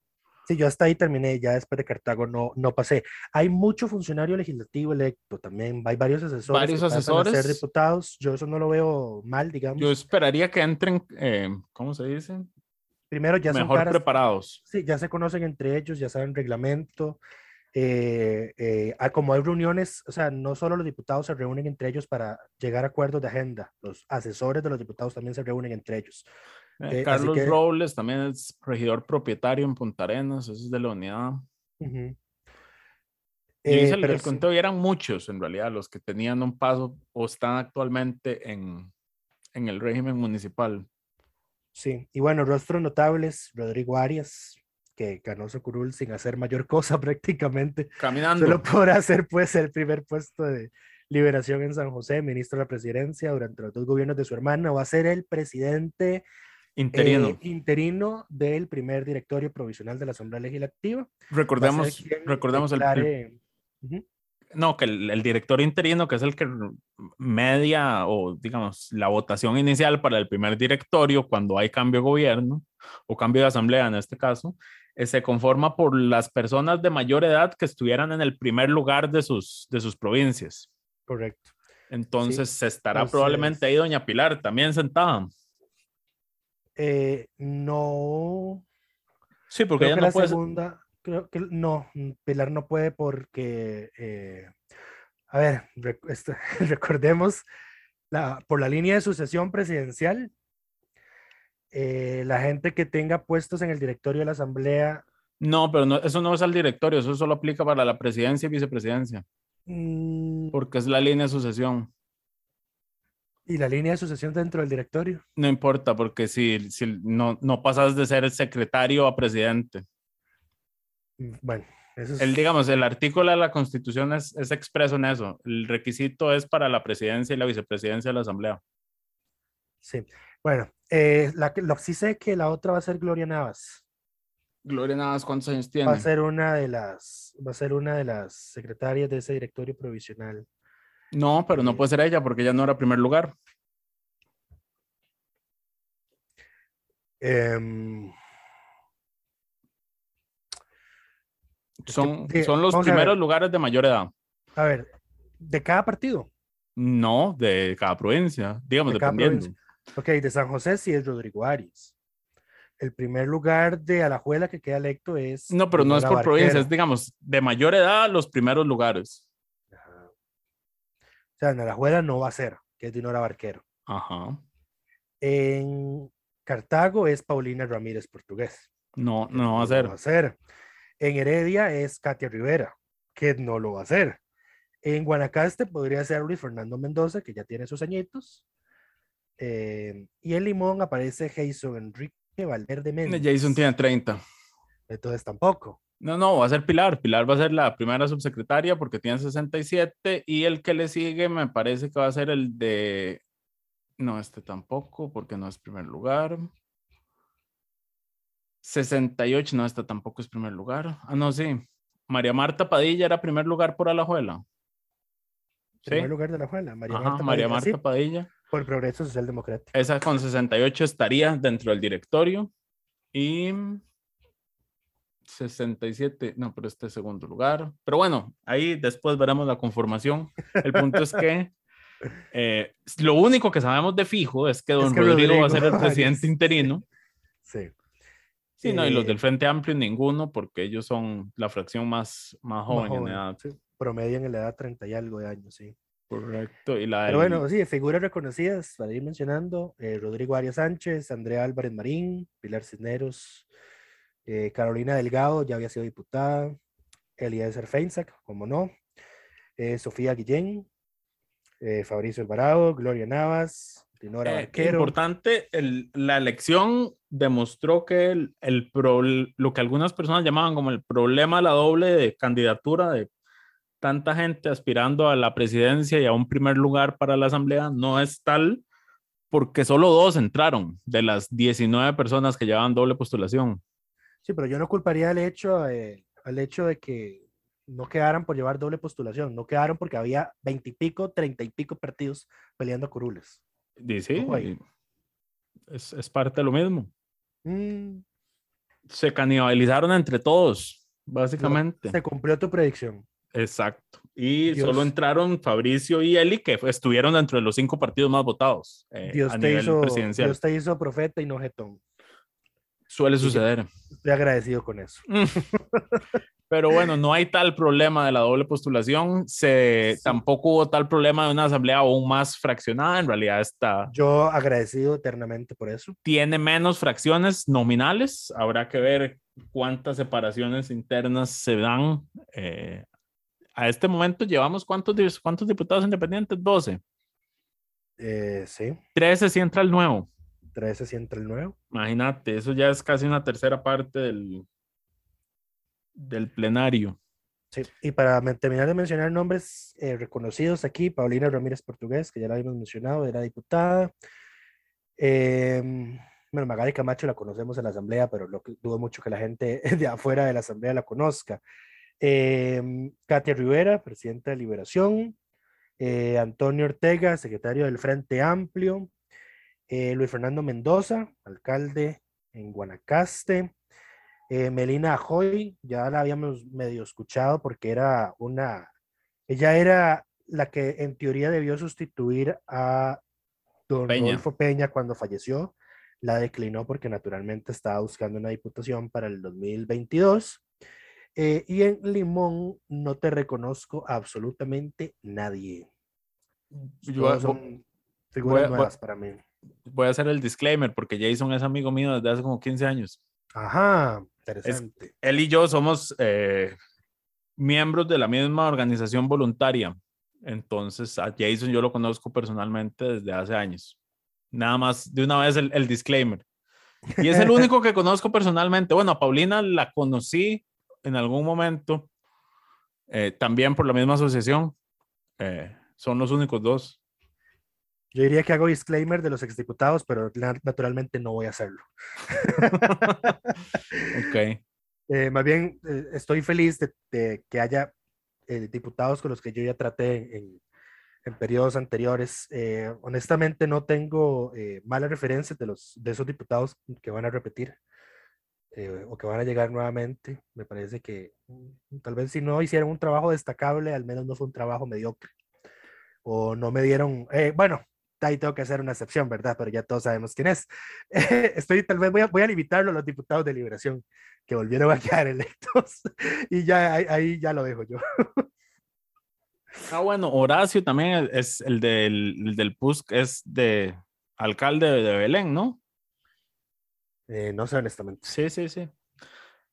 Sí, yo hasta ahí terminé, ya después de Cartago no, no pasé. Hay mucho funcionario legislativo electo también, hay varios asesores. Varios que pasan a ser asesores. diputados, yo eso no lo veo mal, digamos. Yo esperaría que entren, eh, ¿cómo se dice? Primero ya son Mejor caras, preparados. sí, ya se conocen entre ellos, ya saben reglamento. Eh, eh, ah, como hay reuniones, o sea, no solo los diputados se reúnen entre ellos para llegar a acuerdos de agenda, los asesores de los diputados también se reúnen entre ellos. Eh, Eh, Carlos que- Robles también es regidor propietario en Punta Arenas, ese es de la unidad. Ujú. Yo hice el, el conteo y eran muchos en realidad los que tenían un paso o están actualmente en, en el régimen municipal. Sí, y bueno, rostros notables, Rodrigo Arias, que ganó su curul sin hacer mayor cosa (laughs) prácticamente. Caminando. Solo por hacer pues el primer puesto de liberación en San José, ministro de la presidencia durante los dos gobiernos de su hermano, va a ser el presidente Interino. eh, interino del primer directorio provisional de la Asamblea Legislativa. Recordemos recordemos el, el- declare- Ujú. no, que el, el director interino, que es el que media o digamos la votación inicial para el primer directorio cuando hay cambio de gobierno o cambio de asamblea en este caso, eh, se conforma por las personas de mayor edad que estuvieran en el primer lugar de sus, de sus provincias. Correcto. Entonces se estará entonces- probablemente ahí doña Pilar también sentada. Eh, no, Sí, porque creo ella que no la puede... segunda, creo que no, Pilar no puede porque, eh, a ver, rec- (laughs) este, recordemos, la, por la línea de sucesión presidencial, eh, la gente que tenga puestos en el directorio de la Asamblea, No, pero no, eso no es al directorio, eso solo aplica para la presidencia y vicepresidencia, mm, porque es la línea de sucesión. y la línea de sucesión dentro del directorio. No importa, porque si, si no, no pasas de ser secretario a presidente. Mm, Bueno, eso es, El, digamos, el artículo de la Constitución es, es expreso en eso. El requisito es para la presidencia y la vicepresidencia de la Asamblea. sí. Bueno, eh, la, lo, sí sé que la otra va a ser Gloria Navas. Gloria Navas, ¿cuántos años Va tiene? a ser una de las, va a ser una de las secretarias de ese directorio provisional. No, pero no Eh, puede ser ella porque ella no era primer lugar. Em, Son, de- son los primeros lugares de mayor edad. a ver, de cada partido. No, de cada provincia, digamos, De dependiendo. provincia. Ok, de San José sí es Rodrigo Arias. El primer lugar de Alajuela que queda electo es. No, pero no es por provincia, Barquero. es, digamos, de mayor edad, los primeros lugares. Ajá. O sea, en Alajuela no va a ser, que es Dinora Barquero. Ajá. En Cartago es Paulina Ramírez Portugués. No, no va a ser. va a hacer. En Heredia es Katia Rivera, que no lo va a hacer. En Guanacaste podría ser Luis Fernando Mendoza, que ya tiene sus añitos. Eh, y en Limón aparece Jason Enrique Valverde Méndez. Jason tiene 30. Entonces tampoco. No, no, va a ser Pilar. Pilar va a ser la primera subsecretaria porque tiene 67 y el que le sigue me parece que va a ser el de... No, este tampoco porque no es primer lugar. 68, no, esta tampoco es primer lugar. Ah, no, sí. María Marta Padilla era primer lugar por Alajuela. Sí. Primer lugar de la Juela, María Ajá, Marta María Padilla, sí, Marta Padilla. Por Progreso Social Democrático. Esa con 68 estaría dentro del directorio. Y 67, no, pero este es segundo lugar. Pero bueno, ahí después veremos la conformación. El punto es que (laughs) eh, lo único que sabemos de fijo es que don que Rodrigo, va a ser el Rodrigo (laughs) presidente Arias. interino. Sí. Sí, no, y los Eh, del Frente Amplio ninguno, porque ellos son la fracción más, más más joven en joven, edad. sí, Promedian en la edad 30 y algo de años, sí. Correcto. Y la Pero del- bueno, sí, figuras reconocidas, para ir mencionando, eh, Rodrigo Arias Sánchez, Andrea Álvarez Marín, Pilar Cisneros, eh, Carolina Delgado, ya había sido diputada, Eliezer Feinsack, como no, eh, Sofía Guillén, eh, Fabricio Alvarado, Gloria Navas, Dinora Eh, Barquero, importante, el- la elección demostró que el, el pro- lo que algunas personas llamaban como el problema de la doble de candidatura de tanta gente aspirando a la presidencia y a un primer lugar para la asamblea no es tal porque solo dos entraron de las 19 personas que llevaban doble postulación. Sí, pero yo no culparía al hecho, eh, al hecho de que no quedaran por llevar doble postulación, no quedaron porque había veintipico, treinta y pico partidos peleando curules. Dice, Ojo ahí. es, es parte de lo mismo. Mm, Se canibalizaron entre todos, básicamente. se cumplió tu predicción. Exacto. Y Dios. solo entraron Fabricio y Eli, que estuvieron dentro de los cinco partidos más votados eh, Dios, a te nivel hizo, presidencial. Dios te hizo profeta y no jetón. Suele y- suceder. Estoy agradecido con eso. (laughs) Pero bueno, no hay tal problema de la doble postulación. Se, Sí. Tampoco hubo tal problema de una asamblea aún más fraccionada. En realidad, está, Yo agradecido eternamente por eso. tiene menos fracciones nominales. Habrá que ver cuántas separaciones internas se dan. eh, a este momento llevamos cuántos, cuántos diputados independientes? 12. Eh, sí, 13 si entra el nuevo. entre ese y entre el nuevo. Imagínate, eso ya es casi una tercera parte del, del plenario. Sí, y para terminar de mencionar nombres eh, reconocidos aquí, Paulina Ramírez Portugués, que ya la habíamos mencionado, era diputada. Em, bueno, Magali Camacho la conocemos en la Asamblea, pero lo que- dudo mucho que la gente (laughs) de afuera de la Asamblea la conozca. Em, Katia Rivera, presidenta de Liberación. eh, Antonio Ortega, secretario del Frente Amplio. eh, Luis Fernando Mendoza, alcalde en Guanacaste. Eh, Melina Ajoy, ya la habíamos medio escuchado porque era una, ella era la que en teoría debió sustituir a don Peña. Rodolfo Peña cuando falleció. La declinó porque naturalmente estaba buscando una diputación para el 2022. Eh, y en Limón no te reconozco absolutamente nadie. Yo voy- son figuras voy- nuevas para mí. voy a hacer el disclaimer porque Jason es amigo mío desde hace como 15 años. Ajá, interesante. Él y yo somos eh, miembros de la misma organización voluntaria. Entonces, a Jason yo lo conozco personalmente desde hace años. Nada más, de una vez el, el disclaimer. Y es el (laughs) único que conozco personalmente. Bueno, a Paulina la conocí en algún momento, eh, también por la misma asociación. Eh, son los únicos dos. Yo diría que hago disclaimer de los exdiputados, pero na- naturalmente no voy a hacerlo. (laughs) Ok. Eh, más bien, eh, estoy feliz de, de que haya eh, diputados con los que yo ya traté en, en periodos anteriores. Eh, honestamente, no tengo eh, malas referencias de, los, de esos diputados que van a repetir eh, o que van a llegar nuevamente. Me parece que mm, tal vez si no hicieron un trabajo destacable, al menos no fue un trabajo mediocre. O no me dieron, eh, bueno, ahí tengo que hacer una excepción, ¿verdad? Pero ya todos sabemos quién es. (laughs) Estoy, tal vez voy a, voy a limitarlo a los diputados de liberación que volvieron a (laughs) quedar electos y ya ahí, ahí ya lo dejo yo. (laughs) Ah, bueno, Horacio también es el del, el del PUSC, es de alcalde de Belén, ¿no? Eh, no sé honestamente. Sí, sí, sí.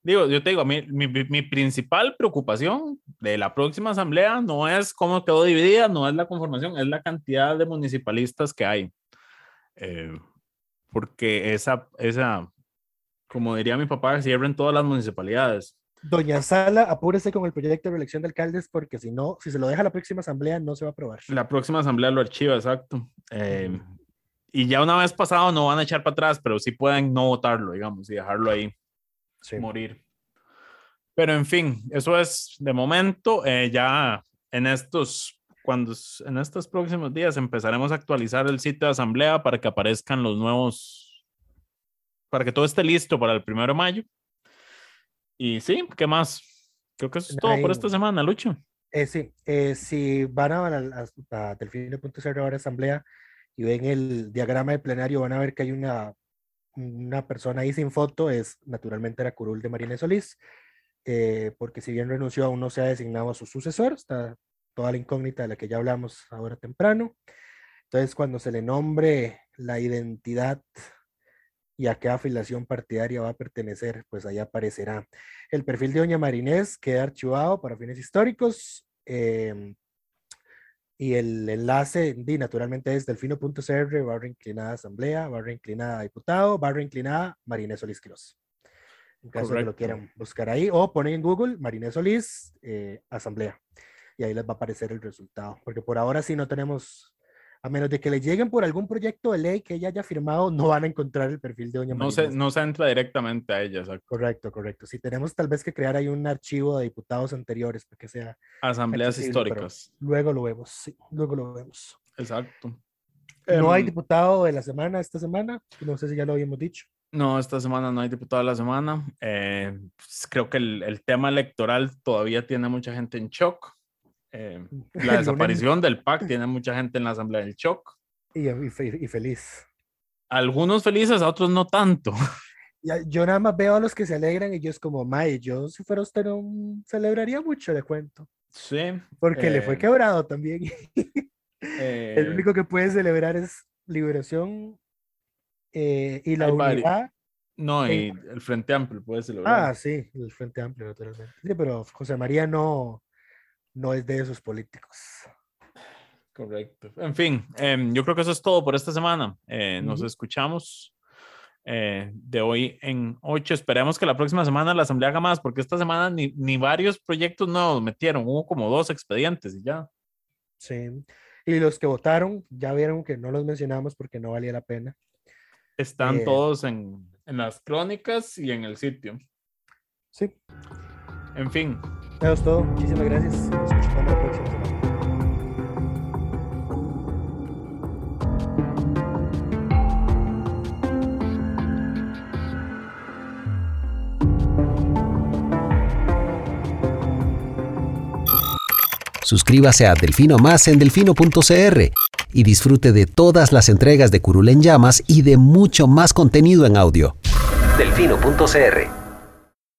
Digo, yo te digo, mi, mi- mi principal preocupación de la próxima asamblea no es cómo quedó dividida, no es la conformación, es la cantidad de municipalistas que hay. Eh, porque esa, esa, como diría mi papá, cierren todas las municipalidades. Doña Sala, apúrese con el proyecto de reelección de alcaldes porque si no, si se lo deja a la próxima asamblea no se va a aprobar. La próxima asamblea lo archiva, exacto. Eh, y ya una vez pasado no van a echar para atrás, pero sí pueden no votarlo, digamos, y dejarlo ahí. Sí. morir. Pero en fin, eso es de momento. eh, ya en estos, cuando en estos próximos días empezaremos a actualizar el sitio de asamblea para que aparezcan los nuevos, para que todo esté listo para el primero de mayo. Y sí, ¿qué más? Creo que eso es todo por Ahí- esta semana, Lucho. Eh, sí, eh, si van a, a, a delfino.cr ahora asamblea y ven el diagrama de plenario, van a ver que hay una, una persona ahí sin foto, es naturalmente la curul de Marina Solís, eh, porque si bien renunció, aún no se ha designado a su sucesor, está toda la incógnita de la que ya hablamos ahora temprano. Entonces, cuando se le nombre la identidad y a qué afiliación partidaria va a pertenecer, pues ahí aparecerá. El perfil de Doña Marinés queda archivado para fines históricos. em, y el enlace, di, naturalmente, es delfino.cr, barra inclinada asamblea, barra inclinada diputado, barra inclinada Marinés Solís Quiroz. En caso que lo quieran buscar ahí, o ponen en Google Marinés Solís, eh, asamblea. Y ahí les va a aparecer el resultado. Porque por ahora sí no tenemos, a menos de que le lleguen por algún proyecto de ley que ella haya firmado, no van a encontrar el perfil de Doña No se, no se entra directamente a ella, exacto. Correcto, correcto. Sí, tenemos tal vez que crear ahí un archivo de diputados anteriores para que sea. Asambleas históricas. Luego lo vemos, sí, luego lo vemos. Exacto. no hay Em, diputado de la semana esta semana, no sé si ya lo habíamos dicho. No, esta semana no hay diputado de la semana. Eh, pues, creo que el, el tema electoral todavía tiene mucha gente en shock. Eh, (laughs) la desaparición del PAC (laughs) tiene mucha gente en la asamblea del shock. Y, y y feliz. Algunos felices, a otros no tanto. Ya, yo nada más veo a los que se alegran y yo es como, May, yo si fuera usted no celebraría mucho, le cuento. Sí. Porque le fue Eh, quebrado también. (laughs) eh, El único que puede celebrar es liberación eh, y la unidad. No, y el Frente Amplio puede celebrar. Ah, sí, el Frente Amplio, naturalmente. Sí, pero José María no, no es de esos políticos. Correcto. En fin, em, yo creo que eso es todo por esta semana. Eh, Nos escuchamos eh, de hoy en 8. Esperemos que la próxima semana la Asamblea haga más, porque esta semana ni, ni varios proyectos nuevos metieron, hubo como dos expedientes y ya. Sí. Y los que votaron ya vieron que no los mencionamos porque no valía la pena. Están Eh. todos en, en las crónicas y en el sitio. Sí. En fin, Eso es todo. Muchísimas gracias. Nos escuchamos la próxima semana. Suscríbase a Delfino Más en delfino.cr y disfrute de todas las entregas de Curul en Llamas y de mucho más contenido en audio. Delfino.cr